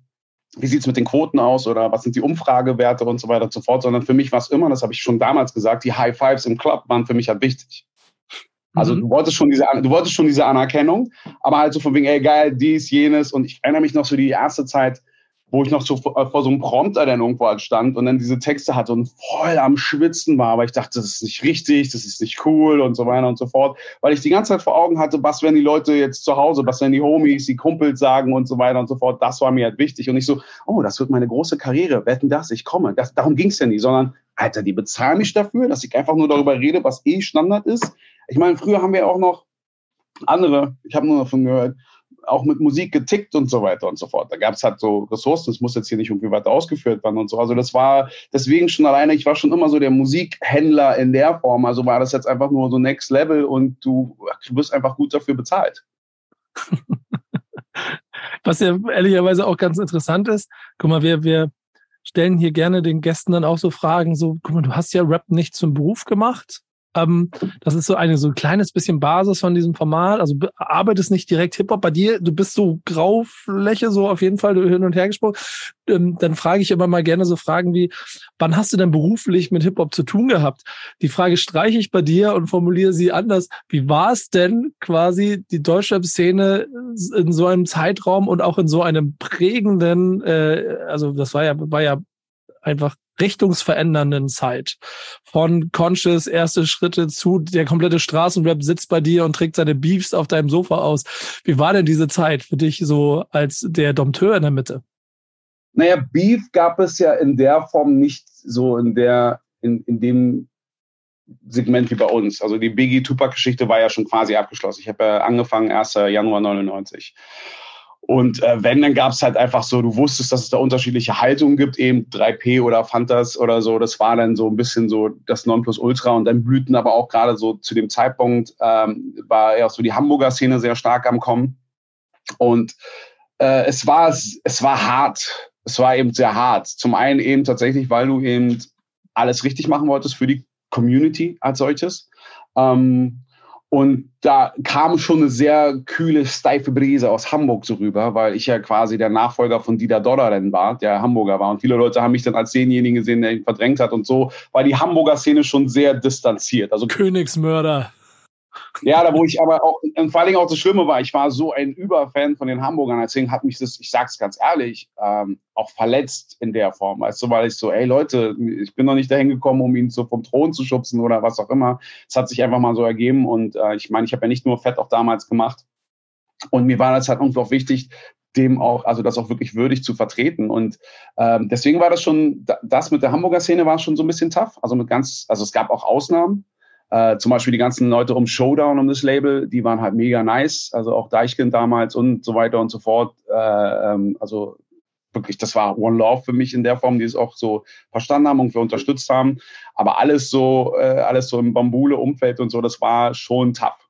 wie sieht es mit den Quoten aus oder was sind die Umfragewerte und so weiter und so fort, sondern für mich war es immer, das habe ich schon damals gesagt, die High Fives im Club waren für mich halt wichtig. Also mhm. du wolltest schon diese, du wolltest schon diese Anerkennung, aber halt so von wegen, ey geil, dies, jenes und ich erinnere mich noch so die erste Zeit, wo ich noch so vor, vor so einem Prompter dann irgendwo halt stand und dann diese Texte hatte und voll am Schwitzen war, aber ich dachte, das ist nicht richtig, das ist nicht cool und so weiter und so fort, weil ich die ganze Zeit vor Augen hatte, was werden die Leute jetzt zu Hause, was werden die Homies, die Kumpels sagen und so weiter und so fort, das war mir halt wichtig. Und nicht so, oh, das wird meine große Karriere, wetten das, ich komme, das, darum ging es ja nie, sondern, Alter, die bezahlen mich dafür, dass ich einfach nur darüber rede, was eh Standard ist. Ich meine, früher haben wir auch noch andere, ich habe nur davon gehört, auch mit Musik getickt und so weiter und so fort. Da gab es halt so Ressourcen, das muss jetzt hier nicht irgendwie weiter ausgeführt werden und so. Also das war deswegen schon alleine, ich war schon immer so der Musikhändler in der Form. Also war das jetzt einfach nur so Next Level und du, du wirst einfach gut dafür bezahlt. Was ja ehrlicherweise auch ganz interessant ist, guck mal, wir, wir stellen hier gerne den Gästen dann auch so Fragen, so, guck mal, du hast ja Rap nicht zum Beruf gemacht, Ähm, das ist so eine so ein kleines bisschen Basis von diesem Format. Also arbeitest nicht direkt Hip-Hop bei dir. Du bist so Graufläche, so auf jeden Fall hin und her gesprochen. Ähm, dann frage ich immer mal gerne so Fragen wie, wann hast du denn beruflich mit Hip-Hop zu tun gehabt? Die Frage streiche ich bei dir und formuliere sie anders. Wie war es denn quasi die Deutschrap-Szene in so einem Zeitraum und auch in so einem prägenden, äh, also das war ja, war ja einfach richtungsverändernden Zeit. Von Conscious erste Schritte zu der komplette Straßenrap sitzt bei dir und trägt seine Beefs auf deinem Sofa aus. Wie war denn diese Zeit für dich so als der Dompteur in der Mitte? Naja, Beef gab es ja in der Form nicht so in der, in, in dem Segment wie bei uns. Also die Biggie Tupac Geschichte war ja schon quasi abgeschlossen. Ich habe ja angefangen 1. Januar 99. Und äh, wenn, dann gab es halt einfach so, du wusstest, dass es da unterschiedliche Haltungen gibt, eben 3P oder Fantas oder so. Das war dann so ein bisschen so das Nonplusultra. Und dann blühten aber auch gerade so zu dem Zeitpunkt, ähm, war ja auch so die Hamburger Szene sehr stark am Kommen. Und äh, es, war, es war hart. Es war eben sehr hart. Zum einen eben tatsächlich, weil du eben alles richtig machen wolltest für die Community als solches. Ähm, und da kam schon eine sehr kühle, steife Brise aus Hamburg so rüber, weil ich ja quasi der Nachfolger von Dieter Dodderin war, der Hamburger war. Und viele Leute haben mich dann als denjenigen gesehen, der ihn verdrängt hat. Und so war die Hamburger Szene schon sehr distanziert. Also Königsmörder. Ja, da wo ich aber auch, und vor allen Dingen auch das Schlimme war, ich war so ein Überfan von den Hamburgern, deswegen hat mich das, ich sag's ganz ehrlich, ähm, auch verletzt in der Form, weißt du, weil ich so, ey Leute, ich bin noch nicht dahin gekommen, um ihn so vom Thron zu schubsen oder was auch immer. Es hat sich einfach mal so ergeben und äh, ich meine, ich habe ja nicht nur Fett auch damals gemacht und mir war das halt irgendwie auch wichtig, dem auch, also das auch wirklich würdig zu vertreten. Und ähm, deswegen war das schon, das mit der Hamburger Szene war schon so ein bisschen tough. Also mit ganz, also es gab auch Ausnahmen. Äh, zum Beispiel die ganzen Leute um Showdown, um das Label, die waren halt mega nice. Also auch Deichkind damals und so weiter und so fort. Äh, ähm, also wirklich, das war One Love für mich in der Form, die es auch so verstanden haben und wir unterstützt haben. Aber alles so, äh, alles so im Bambule-Umfeld und so, das war schon tough.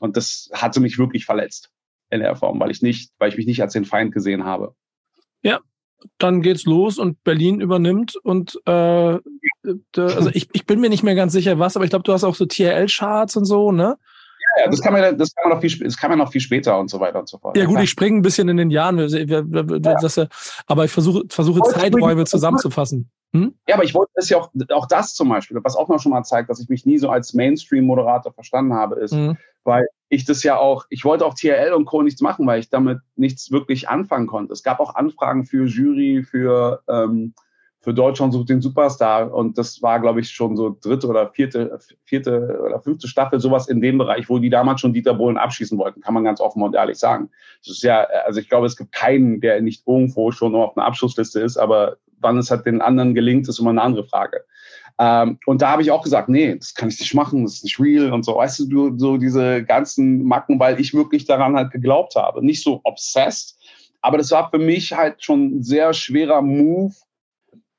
Und das hatte mich wirklich verletzt in der Form, weil ich nicht, weil ich mich nicht als den Feind gesehen habe. Ja, dann geht's los und Berlin übernimmt und äh, also ich, ich bin mir nicht mehr ganz sicher was, aber ich glaube, du hast auch so TRL-Charts und so, ne? Ja, das kann man, das kann man noch viel, das kann man noch viel später und so weiter und so fort. Ja gut, ich springe ein bisschen in den Jahren, das, aber ich versuche, versuche Zeiträume zusammenzufassen. Hm? Ja, aber ich wollte das ja auch, auch das zum Beispiel, was auch noch schon mal zeigt, dass ich mich nie so als Mainstream-Moderator verstanden habe, ist, mhm. weil ich das ja auch, ich wollte auch TRL und Co. nichts machen, weil ich damit nichts wirklich anfangen konnte. Es gab auch Anfragen für Jury, für, ähm, für Deutschland sucht den Superstar und das war, glaube ich, schon so dritte oder vierte, vierte oder fünfte Staffel, sowas in dem Bereich, wo die damals schon Dieter Bohlen abschießen wollten, kann man ganz offen und ehrlich sagen. Das ist ja, also ich glaube, es gibt keinen, der nicht irgendwo schon auf einer Abschlussliste ist, aber wann es halt den anderen gelingt, ist immer eine andere Frage. Ähm, und da habe ich auch gesagt, nee, das kann ich nicht machen, das ist nicht real und so. Weißt du, so diese ganzen Macken, weil ich wirklich daran halt geglaubt habe. Nicht so obsessed, aber das war für mich halt schon ein sehr schwerer Move.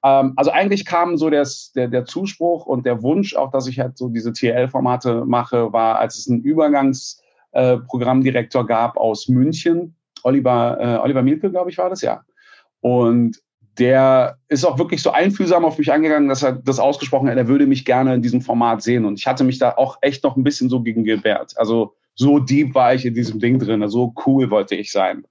Ähm, also eigentlich kam so das, der, der Zuspruch und der Wunsch, auch dass ich halt so diese TL-Formate mache, war, als es einen Übergangsprogrammdirektor äh, gab aus München, Oliver, äh, Oliver Mielke, glaube ich, war das, ja. Und der ist auch wirklich so einfühlsam auf mich angegangen, dass er das ausgesprochen hat, er würde mich gerne in diesem Format sehen. Und ich hatte mich da auch echt noch ein bisschen so gegen gewehrt. Also so deep war ich in diesem Ding drin, so cool wollte ich sein.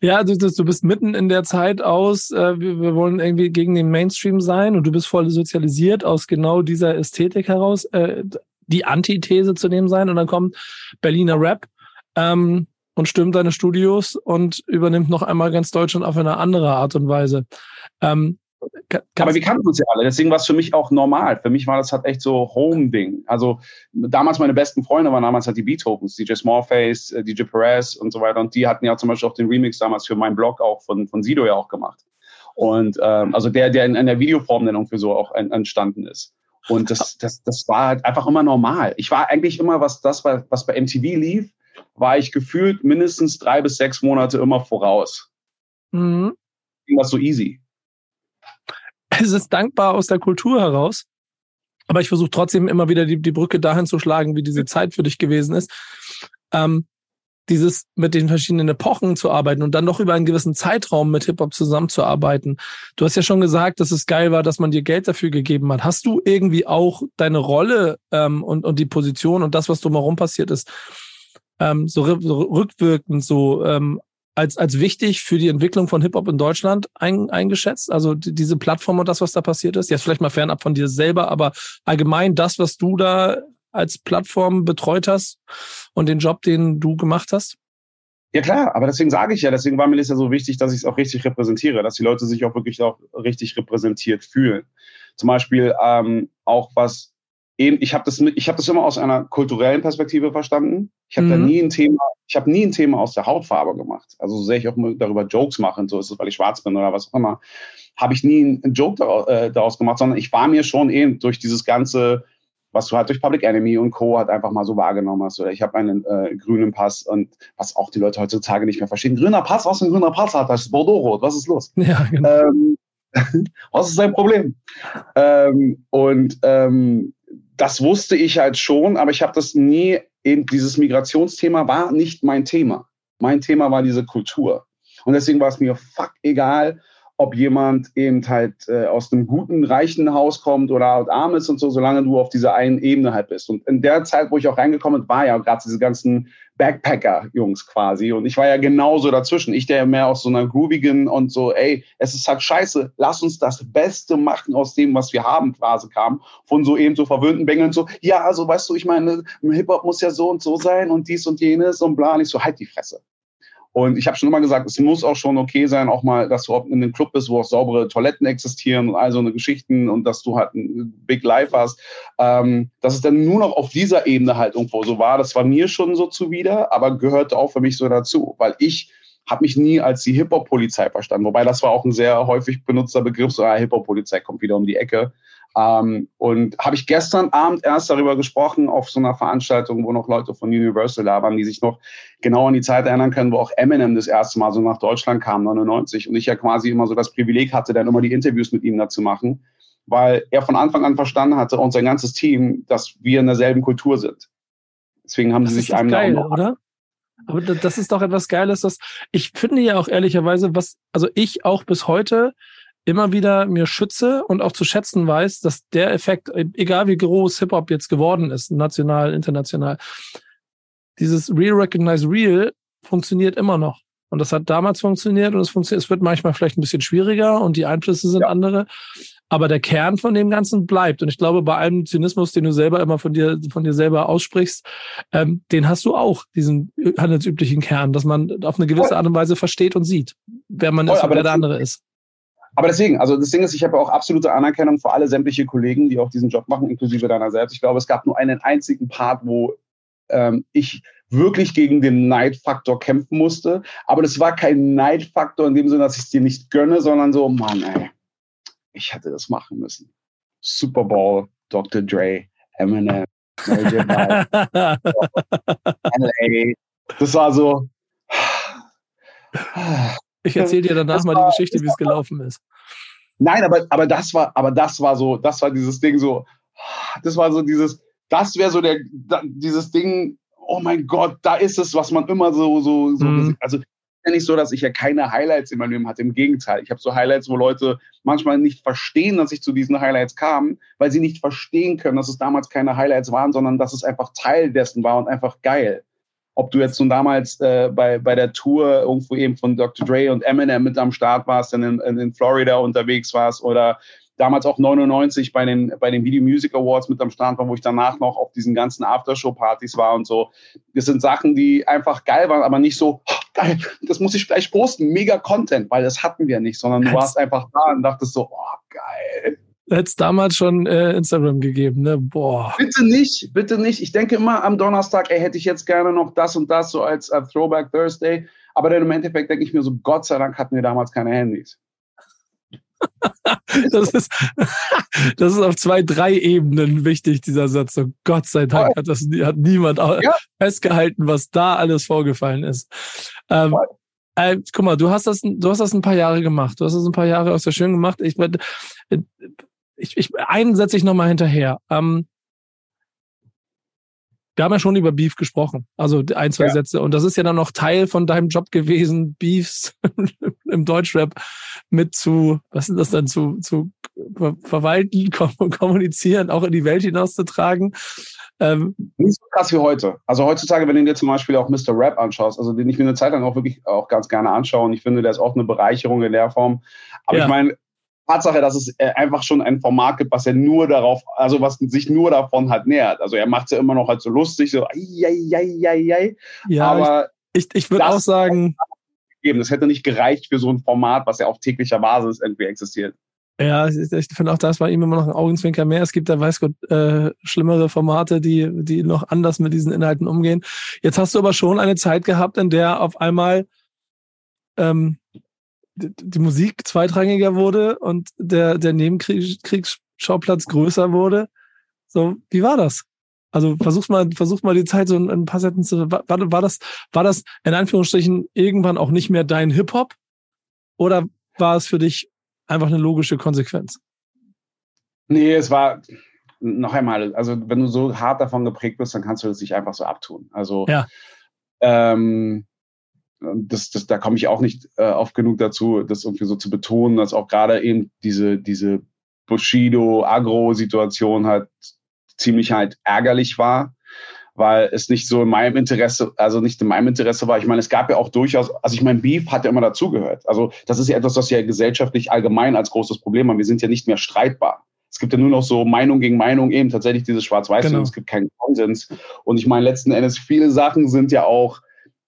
Ja, du, du bist mitten in der Zeit aus, äh, wir, wir, wollen irgendwie gegen den Mainstream sein und du bist voll sozialisiert aus genau dieser Ästhetik heraus, äh, die Antithese zu dem sein und dann kommt Berliner Rap. Ähm, und stürmt seine Studios und übernimmt noch einmal ganz Deutschland auf eine andere Art und Weise. Ähm, aber wir kannten uns ja alle, deswegen war es für mich auch normal. Für mich war das halt echt so Home-Ding. Also damals meine besten Freunde waren damals halt die Beethovens, DJ Smallface, äh, DJ Perez und so weiter. Und die hatten ja zum Beispiel auch den Remix damals für meinen Blog auch von, von Sido ja auch gemacht. Und ähm, also der, der in, der Videoform dann irgendwie so auch entstanden ist. Und das, das, das war halt einfach immer normal. Ich war eigentlich immer, was das, was bei MTV lief, war ich gefühlt mindestens drei bis sechs Monate immer voraus. Mhm. Ging das so easy. Es ist dankbar aus der Kultur heraus. Aber ich versuche trotzdem immer wieder die, die Brücke dahin zu schlagen, wie diese Zeit für dich gewesen ist. Ähm, dieses mit den verschiedenen Epochen zu arbeiten und dann doch über einen gewissen Zeitraum mit Hip-Hop zusammenzuarbeiten. Du hast ja schon gesagt, dass es geil war, dass man dir Geld dafür gegeben hat. Hast du irgendwie auch deine Rolle ähm, und, und die Position und das, was drumherum passiert ist, ähm, so, so rückwirkend so ähm, als, als wichtig für die Entwicklung von Hip-Hop in Deutschland ein, eingeschätzt? Also die, diese Plattform und das, was da passiert ist? Jetzt vielleicht mal fernab von dir selber, aber allgemein das, was du da als Plattform betreut hast und den Job, den du gemacht hast? Ja klar, aber deswegen sage ich ja, deswegen war mir das ja so wichtig, dass ich es auch richtig repräsentiere, dass die Leute sich auch wirklich auch richtig repräsentiert fühlen. Zum Beispiel ähm, auch was eben, ich habe das, ich habe das immer aus einer kulturellen Perspektive verstanden. Ich habe mhm. da nie ein Thema, ich habe nie ein Thema aus der Hautfarbe gemacht. Also so sehr ich auch darüber Jokes mache, und so ist es, weil ich schwarz bin oder was auch immer, habe ich nie einen Joke daraus, äh, daraus gemacht, sondern ich war mir schon eben durch dieses ganze was du halt durch Public Enemy und Co. halt einfach mal so wahrgenommen hast. Oder ich habe einen äh, grünen Pass und was auch die Leute heutzutage nicht mehr verstehen. Grüner Pass, was ein grüner Pass hat, das ist Bordeaux-Rot, was ist los? Ja, genau. Ähm, was ist dein Problem? Ähm, und ähm, das wusste ich halt schon, aber ich habe das nie, eben dieses Migrationsthema war nicht mein Thema. Mein Thema war diese Kultur. Und deswegen war es mir fuck egal, ob jemand eben halt äh, aus einem guten, reichen Haus kommt oder halt arm ist und so, solange du auf dieser einen Ebene halt bist. Und in der Zeit, wo ich auch reingekommen bin, war ja gerade diese ganzen Backpacker-Jungs quasi. Und ich war ja genauso dazwischen. Ich, der mehr aus so einer groovigen und so, ey, es ist halt scheiße, lass uns das Beste machen aus dem, was wir haben, Phase kam. Von so eben so verwöhnten Bängeln so, ja, also weißt du, ich meine, Hip-Hop muss ja so und so sein und dies und jenes und bla. Und ich so, halt die Fresse. Und ich habe schon immer gesagt, es muss auch schon okay sein, auch mal, dass du in einem Club bist, wo auch saubere Toiletten existieren und all so eine Geschichten und dass du halt ein Big Life hast. Ähm, dass es dann nur noch auf dieser Ebene halt irgendwo so war, das war mir schon so zuwider, aber gehörte auch für mich so dazu, weil ich habe mich nie als die Hip-Hop-Polizei verstanden. Wobei das war auch ein sehr häufig benutzter Begriff, so, ah, Hip-Hop-Polizei kommt wieder um die Ecke. Ähm, und habe ich gestern Abend erst darüber gesprochen auf so einer Veranstaltung, wo noch Leute von Universal da waren, die sich noch genau an die Zeit erinnern können, wo auch Eminem das erste Mal so nach Deutschland kam, 99. Und ich ja quasi immer so das Privileg hatte, dann immer die Interviews mit ihm da zu machen, weil er von Anfang an verstanden hatte und sein ganzes Team, dass wir in derselben Kultur sind. Deswegen haben das sie sich einem geil, da oder? Aber das ist doch etwas Geiles, dass ich finde ja auch ehrlicherweise, was, also ich auch bis heute immer wieder mir schütze und auch zu schätzen weiß, dass der Effekt, egal wie groß Hip-Hop jetzt geworden ist, national, international, dieses Real Recognize Real funktioniert immer noch. Und das hat damals funktioniert und es funktioniert, es wird manchmal vielleicht ein bisschen schwieriger und die Einflüsse sind ja. andere. Aber der Kern von dem Ganzen bleibt. Und ich glaube, bei allem Zynismus, den du selber immer von dir, von dir selber aussprichst, ähm, den hast du auch, diesen handelsüblichen Kern, dass man auf eine gewisse Art und Weise versteht und sieht, wer man Voll, ist und wer der andere ist. Aber deswegen, also das Ding ist, ich habe auch absolute Anerkennung für alle sämtliche Kollegen, die auch diesen Job machen, inklusive deiner selbst. Ich glaube, es gab nur einen einzigen Part, wo ähm, ich wirklich gegen den Neidfaktor kämpfen musste. Aber das war kein Neidfaktor in dem Sinne, dass ich es dir nicht gönne, sondern so, Mann, ey, ich hätte das machen müssen. Super Bowl, Dr. Dre, Eminem, LA. Das war so. Ich erzähle dir danach war, mal die Geschichte, wie es gelaufen ist. Nein, aber, aber das war, aber das war so, das war dieses Ding so, das war so dieses, das wäre so der, dieses Ding, oh mein Gott, da ist es, was man immer so, so, so, mhm. also ja nicht so, dass ich ja keine Highlights in meinem Leben hatte. Im Gegenteil, ich habe so Highlights, wo Leute manchmal nicht verstehen, dass ich zu diesen Highlights kam, weil sie nicht verstehen können, dass es damals keine Highlights waren, sondern dass es einfach Teil dessen war und einfach geil ob du jetzt nun damals äh, bei, bei der Tour irgendwo eben von Dr. Dre und Eminem mit am Start warst, dann in, in Florida unterwegs warst oder damals auch 99 bei den, bei den Video Music Awards mit am Start war, wo ich danach noch auf diesen ganzen Aftershow-Partys war und so. Das sind Sachen, die einfach geil waren, aber nicht so, oh, geil, das muss ich gleich posten, mega Content, weil das hatten wir nicht, sondern du warst einfach da und dachtest so, oh, geil hätte es damals schon äh, Instagram gegeben, ne? Boah. Bitte nicht, bitte nicht. Ich denke immer am Donnerstag, ey, hätte ich jetzt gerne noch das und das so als uh, Throwback Thursday. Aber dann im Endeffekt denke ich mir so, Gott sei Dank hatten wir damals keine Handys. das, ist, das ist auf zwei, drei Ebenen wichtig, dieser Satz. So, Gott sei Dank hat das hat niemand ja. festgehalten, was da alles vorgefallen ist. Ähm, äh, guck mal, du hast das, du hast das ein paar Jahre gemacht. Du hast das ein paar Jahre aus der Schön gemacht. Ich, ich, ich einen setze ich nochmal hinterher. Ähm, wir haben ja schon über Beef gesprochen, also ein, zwei ja. Sätze. Und das ist ja dann noch Teil von deinem Job gewesen, Beefs im Deutschrap mit zu, was ist das dann, zu, zu verwalten, kommunizieren, auch in die Welt hinauszutragen. Ähm, Nicht so krass wie heute. Also heutzutage, wenn du dir zum Beispiel auch Mr. Rap anschaust, also den ich mir eine Zeit lang auch wirklich auch ganz gerne anschaue und ich finde, der ist auch eine Bereicherung in der Form. Aber ja. ich meine, Tatsache, dass es äh, einfach schon ein Format gibt, was er nur darauf, also was sich nur davon halt nähert. Also er macht es ja immer noch halt so lustig, so ai, ai, ai, ai, Ja, aber ich, ich, ich würde auch sagen, das hätte nicht gereicht für so ein Format, was ja auf täglicher Basis irgendwie existiert. Ja, ich, ich finde auch, das war ihm immer noch ein Augenzwinker mehr. Es gibt da, weiß Gott, äh, schlimmere Formate, die, die noch anders mit diesen Inhalten umgehen. Jetzt hast du aber schon eine Zeit gehabt, in der auf einmal ähm, die Musik zweitrangiger wurde und der, der Nebenkriegsschauplatz größer wurde. So, wie war das? Also versuch mal, versuch mal die Zeit so in ein paar Sätzen zu. War, war, das, war das in Anführungsstrichen irgendwann auch nicht mehr dein Hip-Hop? Oder war es für dich einfach eine logische Konsequenz? Nee, es war noch einmal, also wenn du so hart davon geprägt bist, dann kannst du das nicht einfach so abtun. Also ja. ähm, das, das, da komme ich auch nicht äh, oft genug dazu, das irgendwie so zu betonen, dass auch gerade eben diese, diese Bushido-Agro-Situation halt ziemlich halt ärgerlich war, weil es nicht so in meinem Interesse, also nicht in meinem Interesse war. Ich meine, es gab ja auch durchaus, also ich meine, Beef hat ja immer dazugehört. Also das ist ja etwas, was ja gesellschaftlich allgemein als großes Problem haben. Wir sind ja nicht mehr streitbar. Es gibt ja nur noch so Meinung gegen Meinung, eben tatsächlich dieses Schwarz-Weiß, genau. es gibt keinen Konsens. Und ich meine, letzten Endes, viele Sachen sind ja auch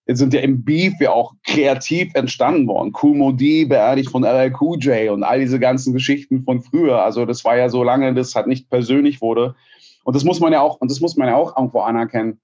sind ja im Beef ja auch kreativ entstanden worden. Cool Modi beerdigt von LLQJ und all diese ganzen Geschichten von früher. Also das war ja so lange, das halt nicht persönlich wurde. Und das muss man ja auch, und das muss man ja auch irgendwo anerkennen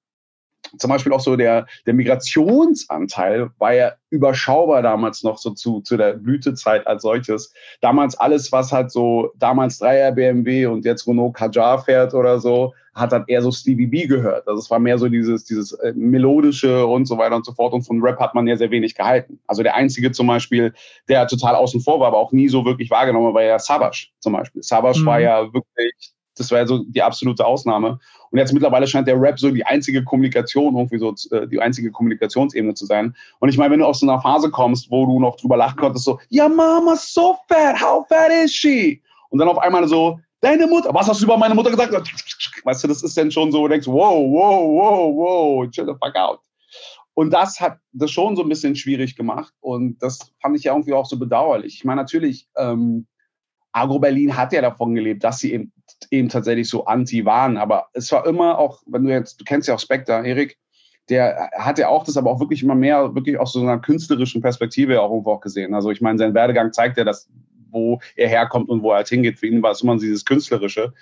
zum Beispiel auch so der, der Migrationsanteil war ja überschaubar damals noch so zu, zu der Blütezeit als solches. Damals alles, was halt so, damals Dreier BMW und jetzt Renault Kadjar fährt oder so, hat dann eher so Stevie B gehört. Also es war mehr so dieses, dieses äh, melodische und so weiter und so fort. Und von Rap hat man ja sehr wenig gehalten. Also der einzige zum Beispiel, der total außen vor war, aber auch nie so wirklich wahrgenommen, war ja Sabash zum Beispiel. Sabash mhm. war ja wirklich das war ja so die absolute Ausnahme. Und jetzt mittlerweile scheint der Rap so die einzige Kommunikation, irgendwie so äh, die einzige Kommunikationsebene zu sein. Und ich meine, wenn du aus so einer Phase kommst, wo du noch drüber lachen konntest, so, ja, Mama, so fat, how fat is she? Und dann auf einmal so, deine Mutter, was hast du über meine Mutter gesagt? Weißt du, das ist dann schon so, du denkst, wow, wow, wow, wow, chill the fuck out. Und das hat das schon so ein bisschen schwierig gemacht. Und das fand ich ja irgendwie auch so bedauerlich. Ich meine, natürlich, ähm, Agro Berlin hat ja davon gelebt, dass sie eben, eben tatsächlich so anti waren. Aber es war immer auch, wenn du jetzt, du kennst ja auch Spectre, Erik, der hat ja auch das aber auch wirklich immer mehr, wirklich aus so einer künstlerischen Perspektive auch irgendwo auch gesehen. Also ich meine, sein Werdegang zeigt ja, dass, wo er herkommt und wo er halt hingeht. Für ihn war es immer dieses Künstlerische.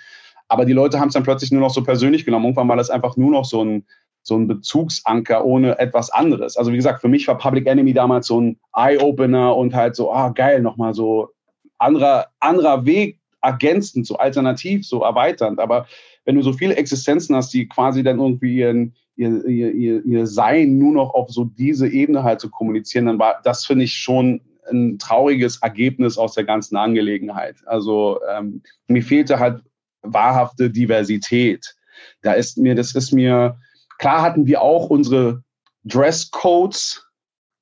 Aber die Leute haben es dann plötzlich nur noch so persönlich genommen. Irgendwann war das einfach nur noch so ein, so ein Bezugsanker ohne etwas anderes. Also wie gesagt, für mich war Public Enemy damals so ein Eye-Opener und halt so, ah geil, nochmal so anderer, anderer Weg ergänzend, so alternativ, so erweiternd. Aber wenn du so viele Existenzen hast, die quasi dann irgendwie ihren, ihr, ihr, ihr, ihr Sein nur noch auf so diese Ebene halt zu kommunizieren, dann war das, finde ich, schon ein trauriges Ergebnis aus der ganzen Angelegenheit. Also ähm, mir fehlte halt wahrhafte Diversität. Da ist mir, das ist mir, klar hatten wir auch unsere Dresscodes,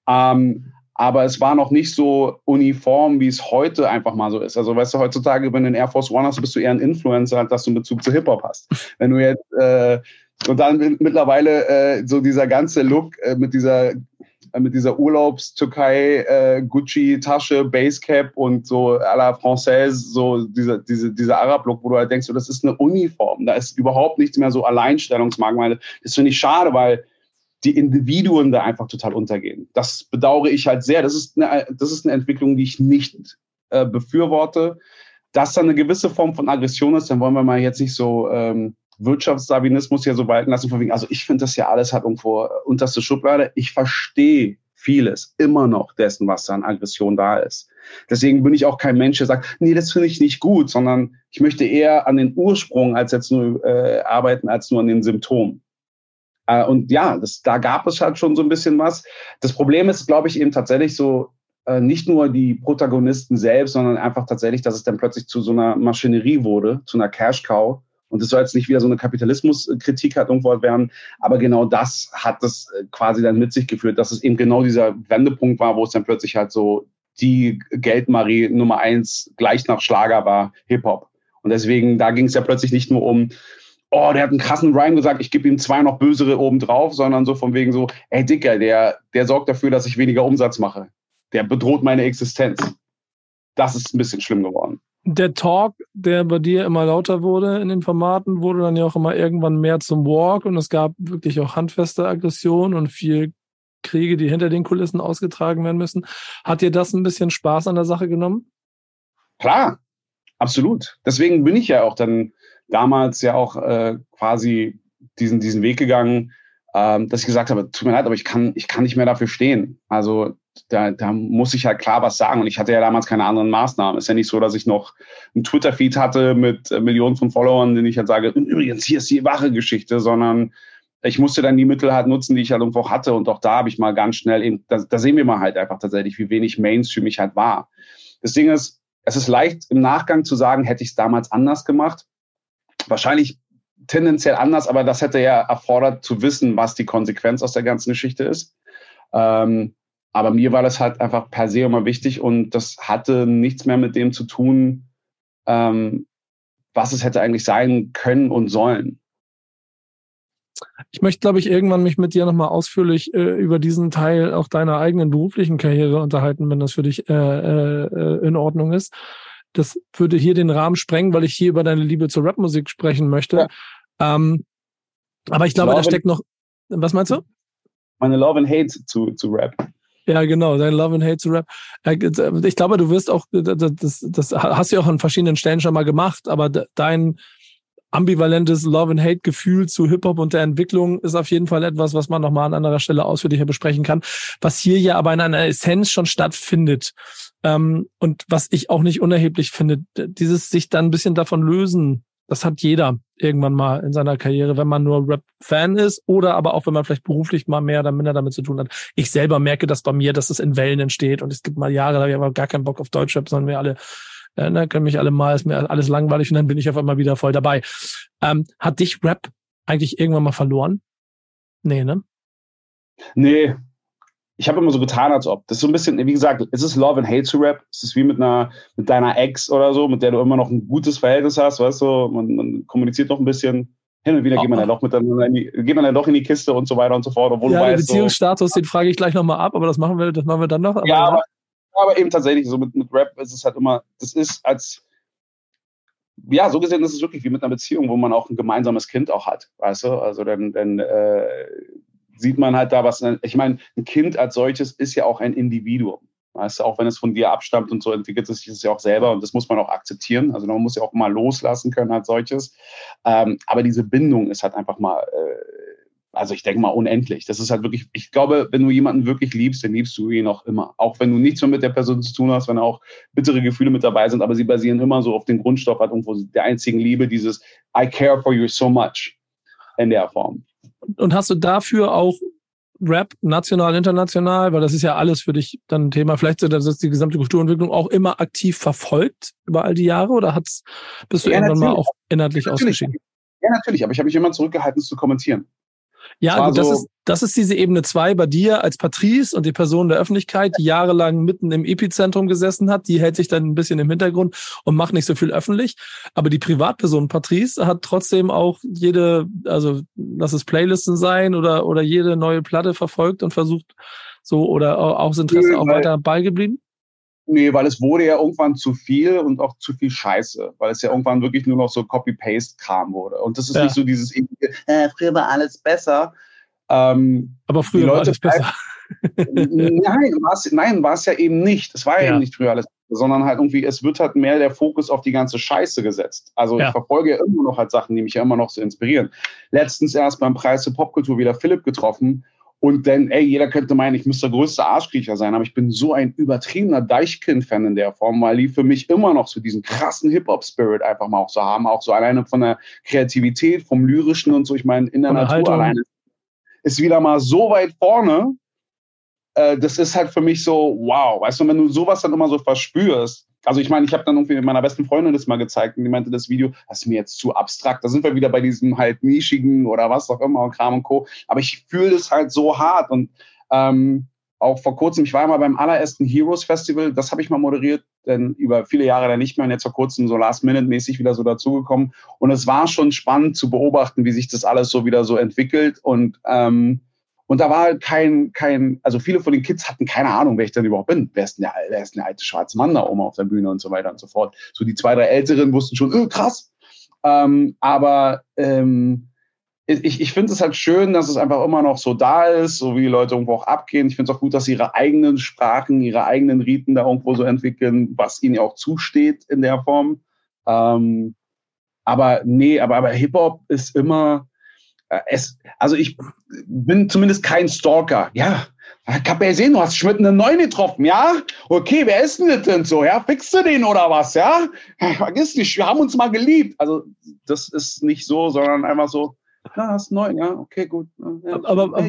ähm, aber es war noch nicht so uniform, wie es heute einfach mal so ist. Also weißt du, heutzutage, wenn du einen Air Force One hast, bist du eher ein Influencer, dass du einen Bezug zu Hip-Hop hast. Wenn du jetzt äh, und dann mittlerweile äh, so dieser ganze Look äh, mit dieser äh, mit dieser Urlaubs-Türkei äh, Basecap und so à la Française, so dieser, diese, dieser Arab-Look, wo du halt denkst, so, das ist eine Uniform. Da ist überhaupt nichts mehr so Alleinstellungsmerkmal. Das finde ich schade, weil die Individuen da einfach total untergehen. Das bedauere ich halt sehr. Das ist eine, das ist eine Entwicklung, die ich nicht äh, befürworte. Dass da eine gewisse Form von Aggression ist, dann wollen wir mal jetzt nicht so ähm, Wirtschaftsdarwinismus hier so walten lassen. Von wegen, also ich finde das ja alles hat irgendwo unterste Schublade. Ich verstehe vieles immer noch dessen, was da an Aggression da ist. Deswegen bin ich auch kein Mensch, der sagt, nee, das finde ich nicht gut, sondern ich möchte eher an den Ursprung als jetzt nur äh, arbeiten, als nur an den Symptomen. Äh, und ja, das, da gab es halt schon so ein bisschen was. Das Problem ist, glaube ich, eben tatsächlich so, äh, nicht nur die Protagonisten selbst, sondern einfach tatsächlich, dass es dann plötzlich zu so einer Maschinerie wurde, zu einer Cash-Cow Und das soll jetzt nicht wieder so eine Kapitalismuskritik halt irgendwo werden, aber genau das hat das äh, quasi dann mit sich geführt, dass es eben genau dieser Wendepunkt war, wo es dann plötzlich halt so die Geldmarie Nummer eins gleich nach Schlager war, Hip-Hop. Und deswegen, da ging es ja plötzlich nicht nur um, oh, der hat einen krassen Rhyme gesagt, ich gebe ihm zwei noch bösere obendrauf, sondern so von wegen so, ey Dicker, der, der sorgt dafür, dass ich weniger Umsatz mache. Der bedroht meine Existenz. Das ist ein bisschen schlimm geworden. Der Talk, der bei dir immer lauter wurde in den Formaten, wurde dann ja auch immer irgendwann mehr zum Walk und es gab wirklich auch handfeste Aggression und viel Kriege, die hinter den Kulissen ausgetragen werden müssen. Hat dir das ein bisschen Spaß an der Sache genommen? Klar, absolut. Deswegen bin ich ja auch dann damals ja auch äh, quasi diesen, diesen Weg gegangen, ähm, dass ich gesagt habe, tut mir leid, aber ich kann, ich kann nicht mehr dafür stehen. Also da, da muss ich halt klar was sagen. Und ich hatte ja damals keine anderen Maßnahmen. Ist ja nicht so, dass ich noch einen Twitter-Feed hatte mit äh, Millionen von Followern, den ich halt sage, übrigens, hier ist die wahre Geschichte, sondern ich musste dann die Mittel halt nutzen, die ich halt irgendwo hatte. Und auch da habe ich mal ganz schnell eben, da, da sehen wir mal halt einfach tatsächlich, wie wenig Mainstream ich halt war. Das Ding ist, es ist leicht im Nachgang zu sagen, hätte ich es damals anders gemacht. Wahrscheinlich tendenziell anders, aber das hätte ja erfordert zu wissen, was die Konsequenz aus der ganzen Geschichte ist. Ähm, aber mir war das halt einfach per se immer wichtig und das hatte nichts mehr mit dem zu tun, ähm, was es hätte eigentlich sein können und sollen. Ich möchte, glaube ich, irgendwann mich mit dir nochmal ausführlich äh, über diesen Teil auch deiner eigenen beruflichen Karriere unterhalten, wenn das für dich äh, äh, in Ordnung ist. Das würde hier den Rahmen sprengen, weil ich hier über deine Liebe zur Rapmusik sprechen möchte. Ja. Ähm, aber ich glaube, Love da steckt noch. Was meinst du? Meine Love and Hate zu, zu Rap. Ja, genau, dein Love and Hate zu Rap. Äh, ich glaube, du wirst auch, das, das hast du ja auch an verschiedenen Stellen schon mal gemacht, aber dein ambivalentes Love and Hate Gefühl zu Hip Hop und der Entwicklung ist auf jeden Fall etwas, was man nochmal an anderer Stelle ausführlicher besprechen kann, was hier ja aber in einer Essenz schon stattfindet. Ähm, und was ich auch nicht unerheblich finde, dieses sich dann ein bisschen davon lösen, das hat jeder irgendwann mal in seiner Karriere, wenn man nur Rap-Fan ist oder aber auch, wenn man vielleicht beruflich mal mehr oder minder damit zu tun hat. Ich selber merke das bei mir, dass es in Wellen entsteht und es gibt mal Jahre, da habe ich aber gar keinen Bock auf Deutschrap, sondern wir alle äh, ne, können mich alle mal, ist mir alles langweilig und dann bin ich auf einmal wieder voll dabei. Ähm, hat dich Rap eigentlich irgendwann mal verloren? Nee, ne? Nee. Ich habe immer so getan, als ob. Das ist so ein bisschen, wie gesagt, es ist Love and Hate zu Rap. Es ist wie mit einer, mit deiner Ex oder so, mit der du immer noch ein gutes Verhältnis hast, weißt du, man, man kommuniziert noch ein bisschen. Hin und wieder oh. geht man dann doch miteinander in die, geht man dann doch in die Kiste und so weiter und so fort, obwohl ja, du weißt, Beziehungsstatus, so, den frage ich gleich nochmal ab, aber das machen wir, das machen wir dann noch. Aber ja, aber aber eben tatsächlich, so mit, mit Rap ist es halt immer, das ist als, ja, so gesehen ist es wirklich wie mit einer Beziehung, wo man auch ein gemeinsames Kind auch hat, weißt du? Also dann, dann äh, sieht man halt da was, ich meine, ein Kind als solches ist ja auch ein Individuum. Weißt du, auch wenn es von dir abstammt und so entwickelt es sich das ja auch selber und das muss man auch akzeptieren. Also man muss ja auch mal loslassen können als solches. Ähm, aber diese Bindung ist halt einfach mal äh, also ich denke mal unendlich. Das ist halt wirklich, ich glaube, wenn du jemanden wirklich liebst, dann liebst du ihn auch immer. Auch wenn du nichts mehr mit der Person zu tun hast, wenn auch bittere Gefühle mit dabei sind, aber sie basieren immer so auf dem Grundstoff halt irgendwo der einzigen Liebe, dieses I care for you so much in der Form. Und hast du dafür auch Rap, national, international, weil das ist ja alles für dich dann ein Thema, vielleicht so, dass die gesamte Kulturentwicklung auch immer aktiv verfolgt über all die Jahre oder hat's, bist du ja, irgendwann natürlich. mal auch inhaltlich ausgeschieden? Ja, natürlich, aber ich habe mich immer zurückgehalten, es zu kommentieren. Ja, also, das, ist, das ist diese Ebene zwei bei dir als Patrice und die Person der Öffentlichkeit, die jahrelang mitten im Epizentrum gesessen hat. Die hält sich dann ein bisschen im Hintergrund und macht nicht so viel öffentlich. Aber die Privatperson Patrice hat trotzdem auch jede, also lass es Playlisten sein oder, oder jede neue Platte verfolgt und versucht so oder auch das Interesse auch weiter beigeblieben. Nee, weil es wurde ja irgendwann zu viel und auch zu viel Scheiße, weil es ja irgendwann wirklich nur noch so Copy-Paste-Kram wurde. Und das ist ja. nicht so dieses, äh, früher war alles besser. Ähm, Aber früher war alles besser. nein, war es ja eben nicht. Es war ja, ja, eben nicht früher alles besser, sondern halt irgendwie, es wird halt mehr der Fokus auf die ganze Scheiße gesetzt. Also ja. ich verfolge ja immer noch halt Sachen, die mich ja immer noch so inspirieren. Letztens erst beim Preis für Popkultur wieder Philipp getroffen und dann, ey, jeder könnte meinen, ich müsste der größte Arschkriecher sein, aber ich bin so ein übertriebener Deichkind-Fan in der Form, weil die für mich immer noch so diesen krassen Hip-Hop-Spirit einfach mal auch so haben, auch so alleine von der Kreativität, vom Lyrischen und so, ich meine, in der von Natur alleine ist wieder mal so weit vorne. Äh, das ist halt für mich so, wow, weißt du, wenn du sowas dann immer so verspürst, also ich meine, ich habe dann irgendwie meiner besten Freundin das mal gezeigt und die meinte, das Video, das ist mir jetzt zu abstrakt. Da sind wir wieder bei diesem halt nischigen oder was auch immer, Kram und Co. Aber ich fühle das halt so hart und ähm, auch vor kurzem, ich war mal beim allerersten Heroes Festival, das habe ich mal moderiert, denn über viele Jahre dann nicht mehr und jetzt vor kurzem so Last-Minute-mäßig wieder so dazugekommen. Und es war schon spannend zu beobachten, wie sich das alles so wieder so entwickelt und ähm, und da war halt kein, kein, also viele von den Kids hatten keine Ahnung, wer ich denn überhaupt bin. Wer ist denn der, wer ist denn der alte schwarze Mann da oben auf der Bühne und so weiter und so fort. So die zwei, drei Älteren wussten schon, öh, krass. Ähm, aber ähm, ich, ich finde es halt schön, dass es einfach immer noch so da ist, so wie die Leute irgendwo auch abgehen. Ich finde es auch gut, dass sie ihre eigenen Sprachen, ihre eigenen Riten da irgendwo so entwickeln, was ihnen ja auch zusteht in der Form. Ähm, aber nee, aber, aber Hip-Hop ist immer, es, also ich bin zumindest kein Stalker. Ja, ich habe ja gesehen, du hast Schmidt einen neuen getroffen, ja? Okay, wer ist denn das denn so? Ja, fixst du den oder was, ja? Vergiss nicht, wir haben uns mal geliebt. Also das ist nicht so, sondern einfach so, ja, hast neu, ja, okay, gut. Ja, aber, aber,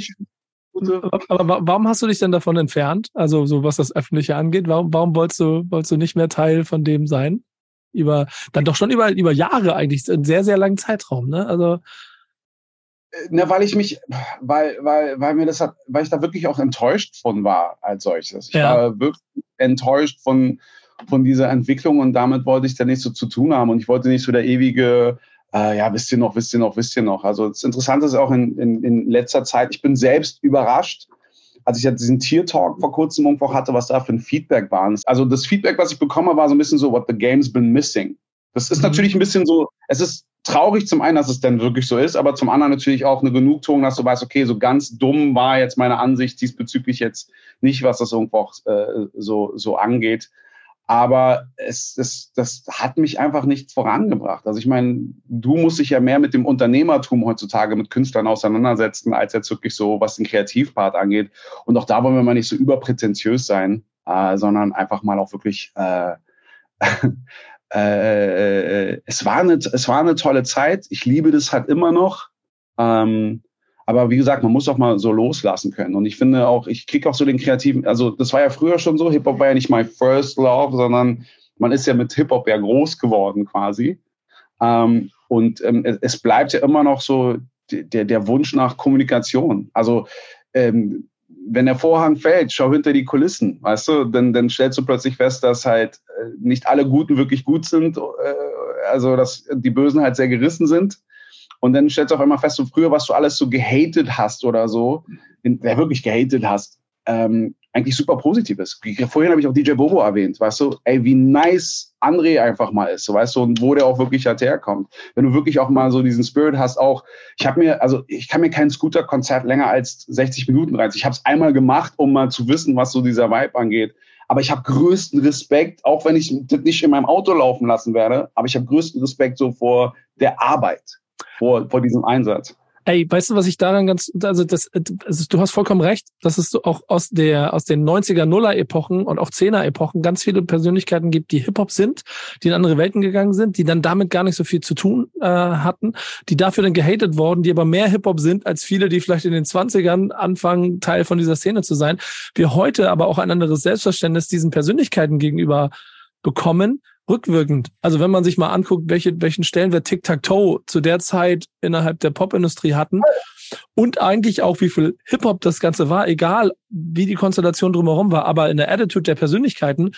aber, aber, warum hast du dich denn davon entfernt? Also so was das Öffentliche angeht, warum, warum wolltest du, wolltest du nicht mehr Teil von dem sein? Über, dann doch schon über, über Jahre eigentlich, einen sehr, sehr langen Zeitraum, ne? Also na, weil ich mich, weil, weil, weil mir das hat, weil ich da wirklich auch enttäuscht von war als solches. Ich ja. war wirklich enttäuscht von, von dieser Entwicklung und damit wollte ich da nichts so zu tun haben und ich wollte nicht so der ewige, äh, ja, wisst ihr noch, wisst ihr noch, wisst ihr noch. Also das Interessante ist auch in, in, in letzter Zeit, ich bin selbst überrascht, als ich ja diesen Tier-Talk vor kurzem irgendwo hatte, was da für ein Feedback war. Also das Feedback, was ich bekomme, war so ein bisschen so, what the game's been missing. Das ist mhm. natürlich ein bisschen so, es ist traurig zum einen, dass es denn wirklich so ist, aber zum anderen natürlich auch eine Genugtuung, dass du weißt, okay, so ganz dumm war jetzt meine Ansicht diesbezüglich jetzt nicht, was das irgendwo auch, äh, so, so angeht. Aber es, es, das hat mich einfach nicht vorangebracht. Also ich meine, du musst dich ja mehr mit dem Unternehmertum heutzutage mit Künstlern auseinandersetzen, als jetzt wirklich so, was den Kreativpart angeht. Und auch da wollen wir mal nicht so überprätentiös sein, äh, sondern einfach mal auch wirklich äh, äh, äh, es, war eine, es war eine tolle Zeit. Ich liebe das halt immer noch. Ähm, aber wie gesagt, man muss auch mal so loslassen können. Und ich finde auch, ich kriege auch so den kreativen, also das war ja früher schon so, Hip-Hop war ja nicht my first love, sondern man ist ja mit Hip-Hop ja groß geworden quasi. Ähm, und ähm, es bleibt ja immer noch so der, der Wunsch nach Kommunikation. Also ähm, wenn der Vorhang fällt, schau hinter die Kulissen, weißt du, dann, dann stellst du plötzlich fest, dass halt äh, nicht alle Guten wirklich gut sind, äh, also dass die Bösen halt sehr gerissen sind. Und dann stellst du auch immer fest, so früher, was du alles so gehatet hast oder so, wer wirklich gehatet hast, ähm, eigentlich super positiv ist. Vorhin habe ich auch DJ Bobo erwähnt, weißt du, ey, wie nice André einfach mal ist, so weißt du, und wo der auch wirklich halt herkommt. Wenn du wirklich auch mal so diesen Spirit hast, auch, ich habe mir, also ich kann mir kein Scooter-Konzert länger als 60 Minuten reizen. Ich habe es einmal gemacht, um mal zu wissen, was so dieser Vibe angeht. Aber ich habe größten Respekt, auch wenn ich das nicht in meinem Auto laufen lassen werde, aber ich habe größten Respekt so vor der Arbeit, vor, vor diesem Einsatz. Ey, weißt du, was ich daran ganz, also das, also du hast vollkommen recht, dass es auch aus der, aus den 90er, Nuller Epochen und auch 10er Epochen ganz viele Persönlichkeiten gibt, die Hip-Hop sind, die in andere Welten gegangen sind, die dann damit gar nicht so viel zu tun äh, hatten, die dafür dann gehatet worden, die aber mehr Hip-Hop sind als viele, die vielleicht in den 20ern anfangen, Teil von dieser Szene zu sein. Wir heute aber auch ein anderes Selbstverständnis diesen Persönlichkeiten gegenüber bekommen, rückwirkend. Also wenn man sich mal anguckt, welche, welchen Stellenwert Tic-Tac-Toe zu der Zeit innerhalb der Popindustrie hatten und eigentlich auch wie viel Hip-Hop das Ganze war, egal wie die Konstellation drumherum war, aber in der Attitude der Persönlichkeiten,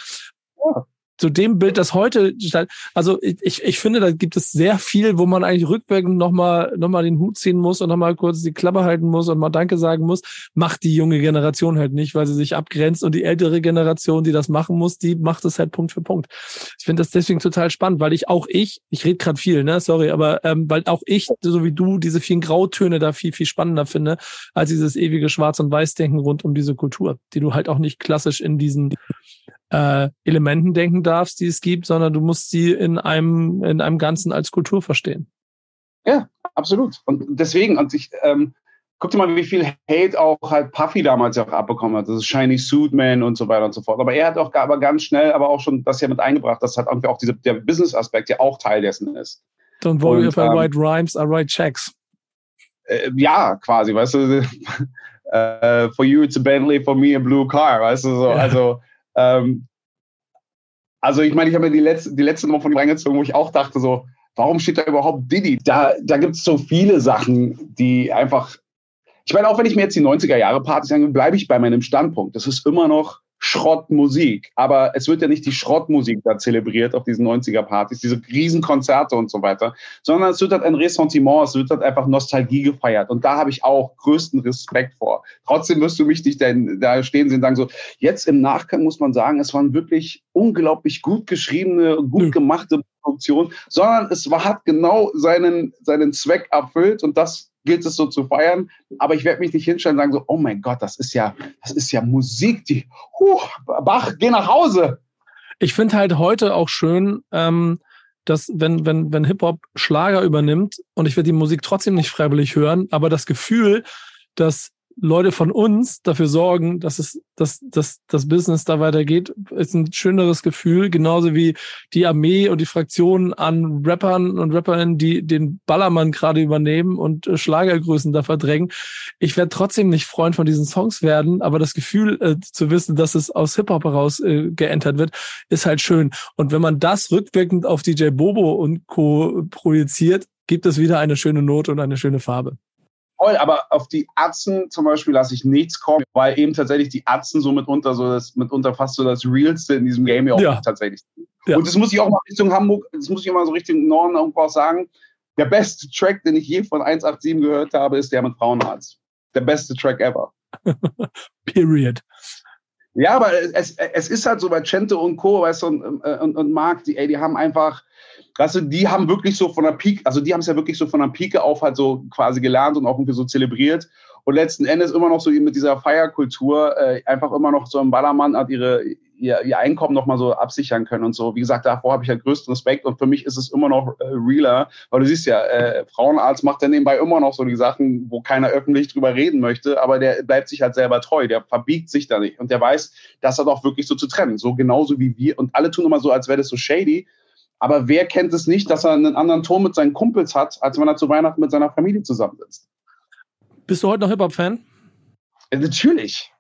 zu dem Bild, das heute, also ich, ich finde, da gibt es sehr viel, wo man eigentlich rückwirkend nochmal noch mal den Hut ziehen muss und nochmal kurz die Klappe halten muss und mal Danke sagen muss, macht die junge Generation halt nicht, weil sie sich abgrenzt. Und die ältere Generation, die das machen muss, die macht es halt Punkt für Punkt. Ich finde das deswegen total spannend, weil ich auch ich, ich rede gerade viel, ne, sorry, aber ähm, weil auch ich, so wie du, diese vielen Grautöne da viel, viel spannender finde, als dieses ewige Schwarz- und Weiß-Denken rund um diese Kultur, die du halt auch nicht klassisch in diesen äh, Elementen denken darfst, die es gibt, sondern du musst sie in einem, in einem Ganzen als Kultur verstehen. Ja, absolut. Und deswegen, und ich, ähm, guck dir mal, wie viel Hate auch halt Puffy damals auch abbekommen hat. Das ist Shiny Suit Man und so weiter und so fort. Aber er hat auch aber ganz schnell aber auch schon das ja mit eingebracht, dass halt irgendwie auch diese, der Business-Aspekt ja auch Teil dessen ist. Don't worry und, if I ähm, write rhymes, I write checks. Äh, ja, quasi, weißt du. uh, for you it's a Bentley, for me a blue car, weißt du so. Ja. Also ähm, Also ich meine, ich habe mir die letzte, die letzte Nummer von ihm reingezogen, wo ich auch dachte so, warum steht da überhaupt Diddy? Da, da gibt es so viele Sachen, die einfach, ich meine, auch wenn ich mir jetzt die 90er Jahre Partys angucke, bleibe ich bei meinem Standpunkt. Das ist immer noch Schrottmusik. Aber es wird ja nicht die Schrottmusik da zelebriert auf diesen 90er-Partys, diese Riesenkonzerte und so weiter, sondern es wird halt ein Ressentiment, es wird halt einfach Nostalgie gefeiert. Und da habe ich auch größten Respekt vor. Trotzdem wirst du mich nicht da stehen sehen und sagen so, jetzt im Nachgang muss man sagen, es waren wirklich unglaublich gut geschriebene, gut gemachte Produktionen, sondern es war, hat genau seinen, seinen Zweck erfüllt und das gilt es so zu feiern. Aber ich werde mich nicht hinstellen und sagen so, oh mein Gott, das ist ja, das ist ja Musik, die, huh, Bach, geh nach Hause. Ich finde halt heute auch schön, ähm, dass wenn, wenn, wenn Hip-Hop Schlager übernimmt und ich werde die Musik trotzdem nicht freiwillig hören, aber das Gefühl, dass Leute von uns dafür sorgen, dass es, dass, dass das Business da weitergeht, ist ein schöneres Gefühl, genauso wie die Armee und die Fraktionen an Rappern und Rapperinnen, die den Ballermann gerade übernehmen und äh, Schlagergrößen da verdrängen. Ich werde trotzdem nicht Freund von diesen Songs werden, aber das Gefühl äh, zu wissen, dass es aus Hip-Hop heraus äh, geentert wird, ist halt schön. Und wenn man das rückwirkend auf DJ Bobo und Co. projiziert, gibt es wieder eine schöne Note und eine schöne Farbe toll, aber auf die Atzen zum Beispiel lasse ich nichts kommen, weil eben tatsächlich die Atzen so mitunter so das mitunter fast so das Realste in diesem Game ja auch ja. tatsächlich. Ja. Und das muss ich auch mal Richtung Hamburg, das muss ich mal so Richtung Norden irgendwo auch sagen. Der beste Track, den ich je von 187 gehört habe, ist der mit Frauenarzt. Der beste Track ever. Period. Ja, aber es, es ist halt so bei Cento und Co. Weißt du, und, und, und Marc, die, ey, die haben einfach, weißt du, die haben wirklich so von der Pike, also die haben es ja wirklich so von der Pike auf halt so quasi gelernt und auch irgendwie so zelebriert. Und letzten Endes immer noch so mit dieser Feierkultur äh, einfach immer noch so im Ballermann hat ihre, ihr, ihr Einkommen nochmal so absichern können und so. Wie gesagt, davor habe ich ja größten Respekt und für mich ist es immer noch äh, realer, weil du siehst ja, äh, Frauenarzt macht dann nebenbei immer noch so die Sachen, wo keiner öffentlich drüber reden möchte, aber der bleibt sich halt selber treu, der verbiegt sich da nicht und der weiß, dass er doch wirklich so zu trennen, so genauso wie wir und alle tun immer so, als wäre das so shady, aber wer kennt es nicht, dass er einen anderen Ton mit seinen Kumpels hat, als wenn er zu Weihnachten mit seiner Familie zusammensitzt? Bist du heute noch Hip-Hop-Fan? Ja, natürlich.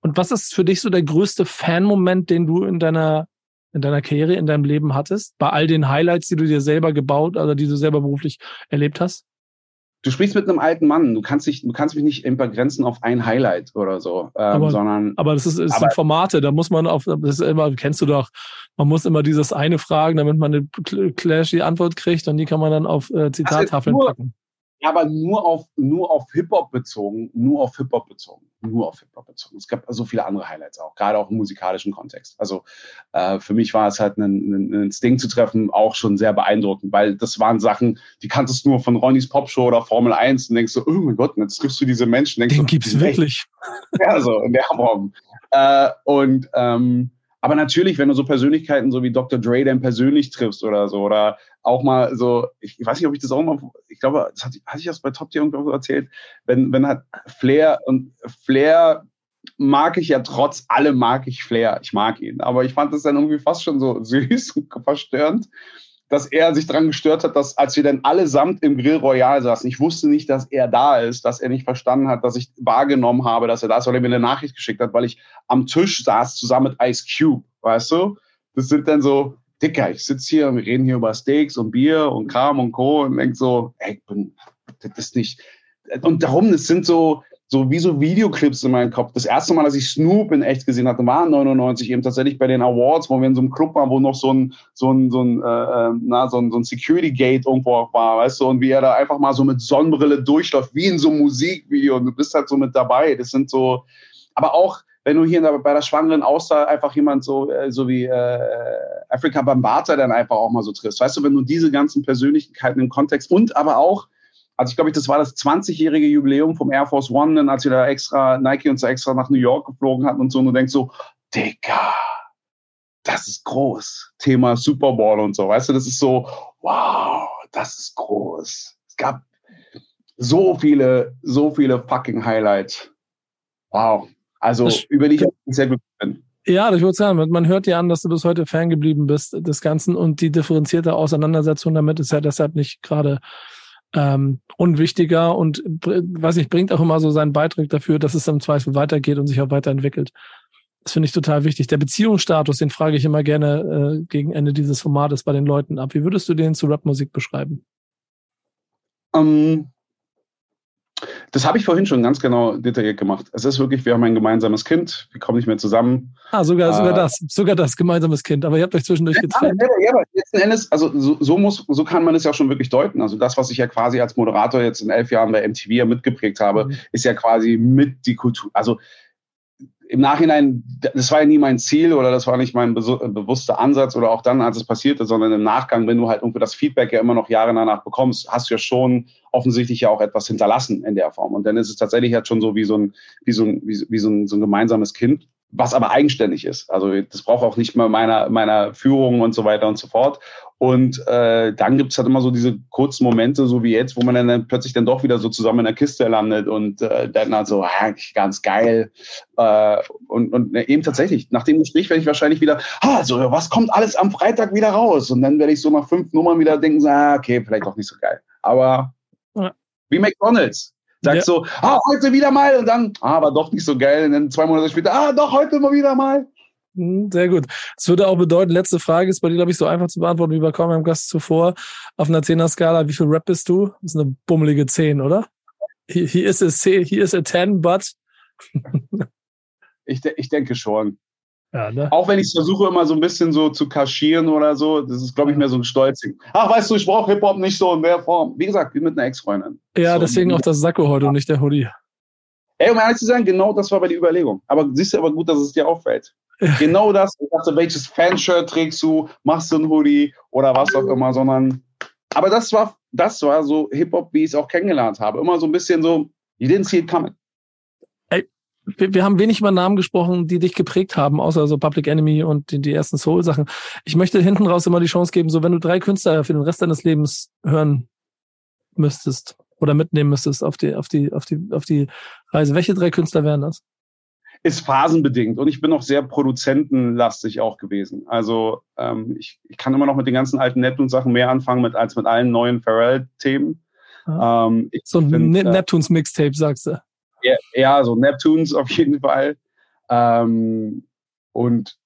Und was ist für dich so der größte Fan-Moment, den du in deiner, in deiner Karriere, in deinem Leben hattest? Bei all den Highlights, die du dir selber gebaut, oder die du selber beruflich erlebt hast? du sprichst mit einem alten Mann. Du kannst dich, du kannst mich nicht begrenzen auf ein Highlight oder so, ähm, aber, sondern. Aber das ist, ist aber, Formate. Da muss man auf, das ist immer, kennst du doch. Man muss immer dieses eine fragen, damit man eine clashy Antwort kriegt und die kann man dann auf äh, Zitattafeln packen. Ja, aber nur auf, nur auf Hip-Hop bezogen, nur auf Hip-Hop bezogen, nur auf Hip-Hop bezogen. Es gab so viele andere Highlights auch, gerade auch im musikalischen Kontext. Also äh, für mich war es halt ein, Sting zu treffen auch schon sehr beeindruckend, weil das waren Sachen, die kanntest du nur von Ronnys Popshow oder Formel 1 und denkst so, oh mein Gott, jetzt triffst du diese Menschen. Denkst Den so, gibt's wirklich. Ja, so in der Form. Äh, und ähm, aber natürlich, wenn du so Persönlichkeiten so wie Dr. Dre dann persönlich triffst oder so, oder auch mal so, ich, weiß nicht, ob ich das auch mal, ich glaube, das hatte, hatte ich das bei Top Tier irgendwo erzählt, wenn, wenn halt Flair und Flair mag ich ja trotz allem mag ich Flair. Ich mag ihn. Aber ich fand das dann irgendwie fast schon so süß und verstörend, dass er sich daran gestört hat, dass als wir dann allesamt im Grill Royal saßen, ich wusste nicht, dass er da ist, dass er nicht verstanden hat, dass ich wahrgenommen habe, dass er da ist, weil er mir eine Nachricht geschickt hat, weil ich am Tisch saß zusammen mit Ice Cube, weißt du? Das sind dann so, Dicker, ich sitze hier und wir reden hier über Steaks und Bier und Kram und Co. und denk so, ey, bin, das ist nicht. Und darum, das sind so, so wie so Videoclips in meinem Kopf. Das erste Mal, dass ich Snoop in echt gesehen hatte, war 99 eben tatsächlich bei den Awards, wo wir in so einem Club waren, wo noch so ein, so ein, so ein, äh, äh na, so ein, so ein Security Gate irgendwo war, weißt du, und wie er da einfach mal so mit Sonnenbrille durchläuft, wie in so einem Musikvideo und du bist halt so mit dabei. Das sind so, aber auch, wenn du hier bei der schwangeren Auster einfach jemand so, äh, so wie äh, Afrika Bambata dann einfach auch mal so triffst. Weißt du, wenn du diese ganzen Persönlichkeiten im Kontext und aber auch also ich glaube, das war das 20-jährige Jubiläum vom Air Force One, als wir da extra, Nike uns da extra nach New York geflogen hatten und so, und du denkst so, Digga, das ist groß. Thema Super Bowl und so, weißt du, das ist so, wow, das ist groß. Es gab so viele, so viele fucking Highlights. Wow. Also, das über die ich sehr glücklich bin. Ja, ich würde sagen, man hört dir an, dass du bis heute Fan geblieben bist des Ganzen und die differenzierte Auseinandersetzung damit ist ja deshalb nicht gerade ähm, unwichtiger und weiß nicht, bringt auch immer so seinen Beitrag dafür, dass es im Zweifel weitergeht und sich auch weiterentwickelt. Das finde ich total wichtig. Der Beziehungsstatus, den frage ich immer gerne äh, gegen Ende dieses Formates bei den Leuten ab. Wie würdest du den zu Rapmusik beschreiben? Um, ähm, das habe ich vorhin schon ganz genau detailliert gemacht. Es ist wirklich, wir haben ein gemeinsames Kind, wir kommen nicht mehr zusammen. Ah, sogar, äh, sogar das, sogar das, gemeinsames Kind. Aber ihr habt euch zwischendurch ja, getrennt. Ja, ja, aber letzten Endes, also so, so, muss, so kann man es ja schon wirklich deuten. Also das, was ich ja quasi als Moderator jetzt in elf Jahren bei MTV ja mitgeprägt habe, mhm. ist ja quasi mit die Kultur. Also im Nachhinein, das war ja nie mein Ziel oder das war nicht mein bewusster Ansatz oder auch dann, als es passierte, sondern im Nachgang, wenn du halt irgendwie das Feedback ja immer noch Jahre danach bekommst, hast du ja schon offensichtlich ja auch etwas hinterlassen in der Form. Und dann ist es tatsächlich halt schon so wie so ein, wie so ein, wie, wie so ein, so ein gemeinsames Kind, was aber eigenständig ist. Also das braucht auch nicht mehr meiner, meiner Führung und so weiter und so fort. Und äh, dann gibt's halt immer so diese kurzen Momente, so wie jetzt, wo man dann, plötzlich dann doch wieder so zusammen in der Kiste landet und äh, dann halt so, ah, ganz geil. Äh, und, und äh, eben tatsächlich, nach dem Gespräch werde ich wahrscheinlich wieder, ah, so, was kommt alles am Freitag wieder raus? Und dann werde ich so nach fünf Nummern wieder denken, so, ah, okay, vielleicht doch nicht so geil. Aber ja. wie McDonalds. Sagst ja. so, ah, heute wieder mal und dann, ah, aber doch nicht so geil. Und dann zwei Monate später, ah, doch, heute mal wieder mal. Hm, sehr gut. Das würde auch bedeuten, letzte Frage ist bei dir, glaube ich, so einfach zu beantworten wie bei kaum einem Gast zuvor. Auf einer 10er-Skala, wie viel Rap bist du? Das ist eine bummelige 10, oder? He, he, is, a, he is a 10, but. ich, ich denke schon. Ja, ne? Auch wenn ich versuche, immer so ein bisschen so zu kaschieren oder so, das ist, glaube ich, mehr so ein Stolzing. Ach, weißt du, ich brauche Hip-Hop nicht so in der Form. Wie gesagt, wie mit einer Ex-Freundin. Ja, so, deswegen auch das Sakko heute und nicht der Hoodie. Ey, um ehrlich zu sagen, genau das war bei der Überlegung. Aber siehst du aber gut, dass es dir auffällt. Genau das. Ich dachte, welches Fanshirt trägst du? Machst du ein Hoodie oder was auch immer, sondern. Aber das war, das war so Hip-Hop, wie ich es auch kennengelernt habe. Immer so ein bisschen so, you didn't see it coming. Ey, wir, wir haben wenig über Namen gesprochen, die dich geprägt haben, außer so Public Enemy und die, die ersten Soul-Sachen. Ich möchte hinten raus immer die Chance geben, so wenn du drei Künstler für den Rest deines Lebens hören müsstest oder mitnehmen müsstest auf die, auf die, auf die, auf die Reise, welche drei Künstler wären das? Ist phasenbedingt und ich bin auch sehr produzentenlastig auch gewesen. Also ähm, ich, ich kann immer noch mit den ganzen alten Neptunes-Sachen mehr anfangen mit, als mit allen neuen Pharrell-Themen. Ah. Ähm, so ein find, ne äh, Neptunes-Mixtape, sagst du? Ja, ja, so Neptunes auf jeden Fall. Ähm, und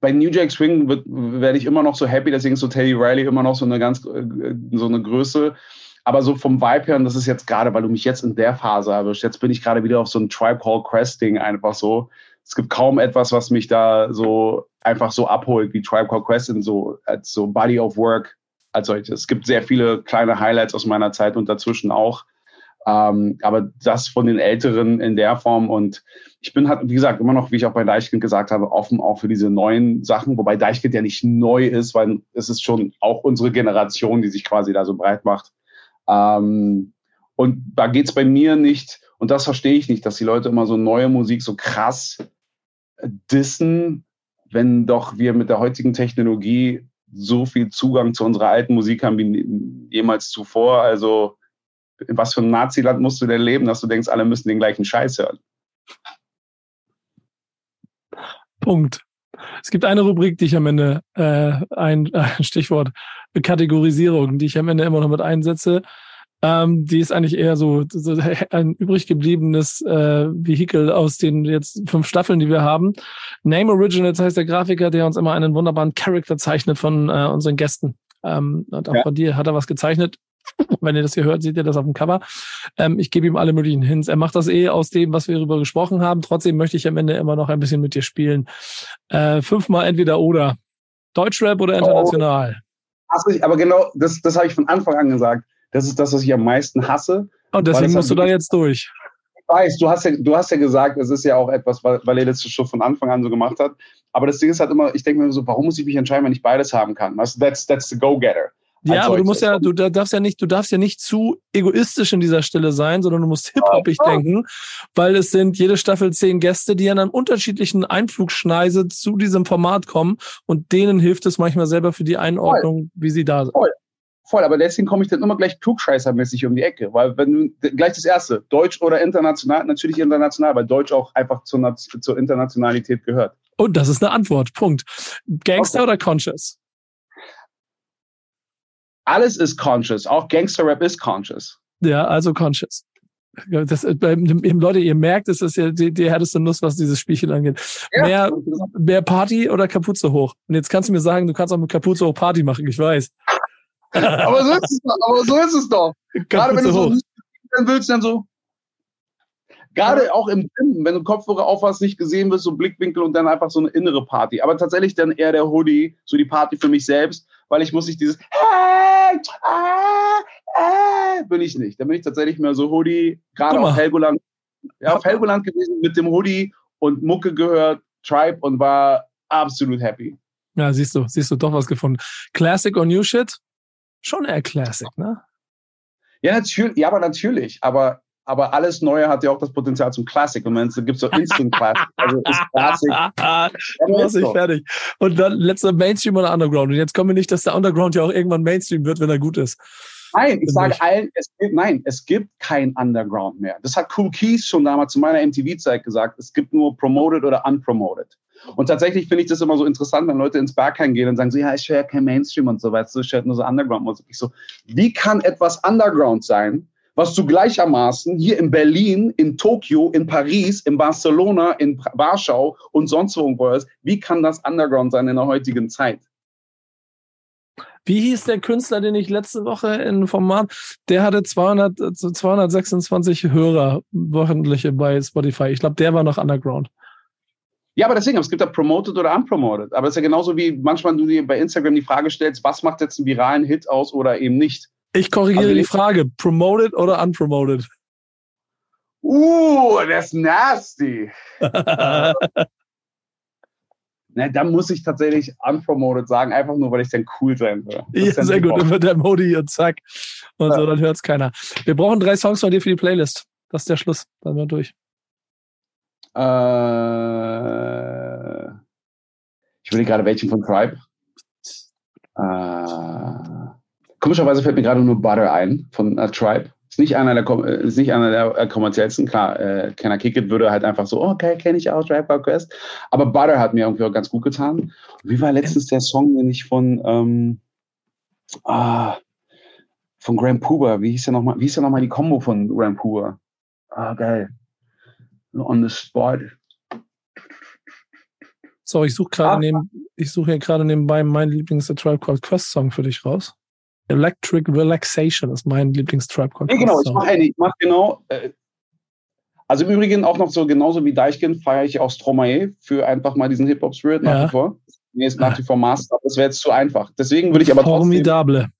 bei New Jack Swing werde ich immer noch so happy, deswegen ist so Teddy Riley immer noch so eine ganz äh, so eine Größe. Aber so vom Vibe her, und das ist jetzt gerade, weil du mich jetzt in der Phase erwischt, jetzt bin ich gerade wieder auf so ein Tribe Call Quest Ding einfach so. Es gibt kaum etwas, was mich da so einfach so abholt wie Tribe Call Quest in so, als so Body of Work als solches. Es gibt sehr viele kleine Highlights aus meiner Zeit und dazwischen auch. Ähm, aber das von den Älteren in der Form und ich bin halt, wie gesagt, immer noch, wie ich auch bei Deichkind gesagt habe, offen auch für diese neuen Sachen, wobei Deichkind ja nicht neu ist, weil es ist schon auch unsere Generation, die sich quasi da so breit macht. Ähm, und da geht's bei mir nicht, und das verstehe ich nicht, dass die Leute immer so neue Musik so krass dissen, wenn doch wir mit der heutigen Technologie so viel Zugang zu unserer alten Musik haben wie jemals zuvor. Also in was für einem Naziland musst du denn leben, dass du denkst, alle müssen den gleichen Scheiß hören? Punkt. Es gibt eine Rubrik, die ich am Ende, äh, ein, ein Stichwort, Kategorisierung, die ich am Ende immer noch mit einsetze. Ähm, die ist eigentlich eher so, so ein übrig gebliebenes äh, Vehikel aus den jetzt fünf Staffeln, die wir haben. Name Originals heißt der Grafiker, der uns immer einen wunderbaren Charakter zeichnet von äh, unseren Gästen. Ähm, und auch ja. von dir hat er was gezeichnet. Wenn ihr das hier hört, seht ihr das auf dem Cover. Ähm, ich gebe ihm alle möglichen Hints. Er macht das eh aus dem, was wir darüber gesprochen haben. Trotzdem möchte ich am Ende immer noch ein bisschen mit dir spielen. Äh, fünfmal entweder oder. Deutschrap oder international? Oh. aber genau, das, das habe ich von Anfang an gesagt. Das ist das, was ich am meisten hasse. Und deswegen musst du da jetzt durch. Ich weiß, du hast ja, du hast ja gesagt, es ist ja auch etwas, weil, er das schon von Anfang an so gemacht hat. Aber das Ding ist halt immer, ich denke mir so, warum muss ich mich entscheiden, wenn ich beides haben kann? That's, that's the go-getter. Ja, aber du musst ja, du darfst ja nicht, du darfst ja nicht zu egoistisch in dieser Stelle sein, sondern du musst hip-hopig ja, denken, weil es sind jede Staffel zehn Gäste, die an einem unterschiedlichen Einflugschneise zu diesem Format kommen und denen hilft es manchmal selber für die Einordnung, Voll. wie sie da sind. Voll. Voll, aber deswegen komme ich dann immer gleich klugscheißermäßig um die Ecke, weil wenn du gleich das erste, Deutsch oder international, natürlich international, weil Deutsch auch einfach zur, zur Internationalität gehört. Und das ist eine Antwort. Punkt. Gangster okay. oder Conscious? Alles ist conscious, auch Gangster-Rap ist conscious. Ja, also conscious. Das, äh, Leute, ihr merkt, es ist ja die, die härteste Nuss, was dieses Spielchen angeht. Ja. Mehr, mehr Party oder Kapuze hoch? Und jetzt kannst du mir sagen, du kannst auch mit Kapuze hoch Party machen, ich weiß. aber so ist es doch. Aber so ist es doch. Gerade wenn du so dann willst, dann so. Gerade auch im Film, wenn du Kopfhörer auf hast, nicht gesehen wirst, so Blickwinkel und dann einfach so eine innere Party. Aber tatsächlich dann eher der Hoodie, so die Party für mich selbst, weil ich muss nicht dieses hey, ah, ah, bin ich nicht. Da bin ich tatsächlich mehr so Hoodie, gerade auf Helgoland, ja, auf Helgoland gewesen mit dem Hoodie und Mucke gehört, Tribe und war absolut happy. Ja, siehst du, siehst du doch was gefunden. Classic or New Shit? Schon eher Classic, ne? Ja, natürlich, ja, aber natürlich. Aber, aber alles Neue hat ja auch das Potenzial zum Classic. Und wenn es gibt so Instant Classic. Also ist Classic. du machst dich fertig. Und dann letzter Mainstream oder Underground. Und jetzt kommen wir nicht, dass der Underground ja auch irgendwann Mainstream wird, wenn er gut ist. Nein, ich sage allen, es gibt, nein, es gibt kein Underground mehr. Das hat Cool Keys schon damals zu meiner MTV-Zeit gesagt. Es gibt nur Promoted oder Unpromoted. Und tatsächlich finde ich das immer so interessant, wenn Leute ins Bergheim gehen und sagen so, ja, ich höre ja kein Mainstream und so, weißt du, ich höre nur so Underground-Musik. Ich so, wie kann etwas Underground sein, was du gleichermaßen hier in Berlin, in Tokio, in Paris, in Barcelona, in Warschau und sonst wo ist, wie kann das Underground sein in der heutigen Zeit? Wie hieß der Künstler, den ich letzte Woche in Format, der hatte 200, 226 Hörer wöchentliche bei Spotify. Ich glaube, der war noch Underground. Ja, aber deswegen, es gibt ja promoted oder unpromoted. Aber es ist ja genauso wie manchmal du dir bei Instagram die Frage stellst, was macht jetzt einen viralen Hit aus oder eben nicht. Ich korrigiere die Frage, promoted oder unpromoted? Uh, das ist nasty. Ne, dann muss ich tatsächlich unpromoted sagen, einfach nur, weil ich dann cool sein will. Ja, sehr gut, dann wird der Modi und zack. Und ja. so, dann hört es keiner. Wir brauchen drei Songs von dir für die Playlist. Das ist der Schluss. Dann sind wir durch. Äh, ich will gerade welchen von Tribe. Äh, komischerweise fällt mir gerade nur Butter ein von uh, Tribe. Ist nicht einer der, ist nicht einer der äh, kommerziellsten. Klar, äh, Can I Kick It würde halt einfach so, oh, okay, kenne ich auch, Tribe Quest. Aber Butter hat mir irgendwie auch ganz gut getan. Wie war letztens der Song, den ich von, ähm, ah, von Grand Puba, wie hieß der nochmal, wie hieß der nochmal die Combo von Grand Puba? Ah, geil on the spot. So, ich suche gerade ah. neben, ich suche hier gerade nebenbei meinen Lieblings Tribe Called Quest Song für dich raus. Electric Relaxation ist mein Lieblings Tribe Called Song. Genau, ich mache ich mach genau. Äh, also im Übrigen auch noch so genauso wie Deichkind feiere ich auch Stromae für einfach mal diesen Hip Hop Spirit nach ja. wie vor. Nee, ist nach wie vor Master. Das wäre jetzt zu einfach. Deswegen würde ich aber trotzdem. Formidable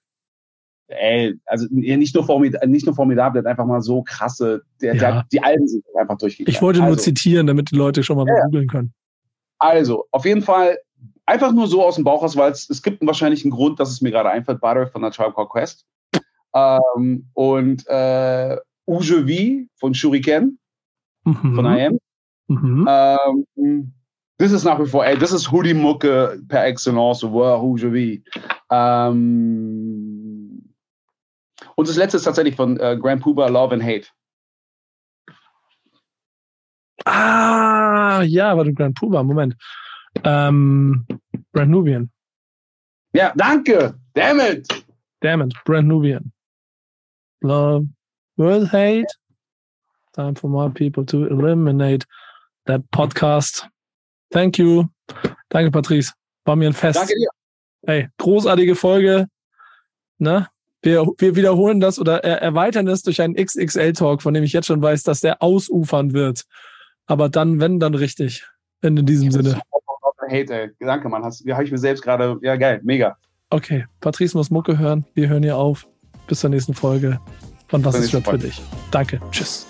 ey, also nicht nur, formidable, nicht nur formidable, einfach mal so krasse, der, ja. der, die Alben sind einfach durchgegangen. Ich wollte nur also, zitieren, damit die Leute schon mal ja. googeln können. Also, auf jeden Fall einfach nur so aus dem Bauch raus, weil es, es gibt wahrscheinlich einen Grund, dass es mir gerade einfällt, Butter von der Tribe Called Quest. Ähm, und äh, Uge V von Shuriken, mhm. von IM. Mhm. Ähm, das ist nach wie vor, ey, das ist Hoodie-Mucke per excellence, wow, Uge V. Ähm, und das letzte ist tatsächlich von äh, Grand Puba, Love and Hate. Ah, ja, warte, Grand Puba, Moment. Ähm, Brand Nubian. Ja, danke. Damn it. Damn it, Brand Nubian. Love will hate. Time for more people to eliminate that podcast. Thank you. Danke, Patrice. War mir ein Fest. Danke dir. Hey, großartige Folge. Ne? wir, wir wiederholen das oder erweitern es durch einen XXL-Talk, von dem ich jetzt schon weiß, dass der ausufern wird. Aber dann, wenn, dann richtig. Wenn in diesem Sinne. Hate, ey. Danke, Mann. Hast, habe ich mir selbst gerade. Ja, geil. Mega. Okay. Patrice muss Mucke hören. Wir hören hier auf. Bis zur nächsten Folge von Was ist Rap für dich? Danke. Tschüss.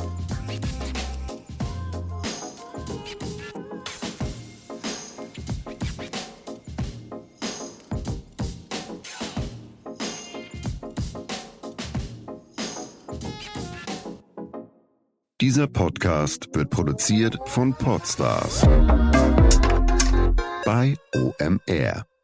Dieser Podcast wird produziert von Podstars bei OMR.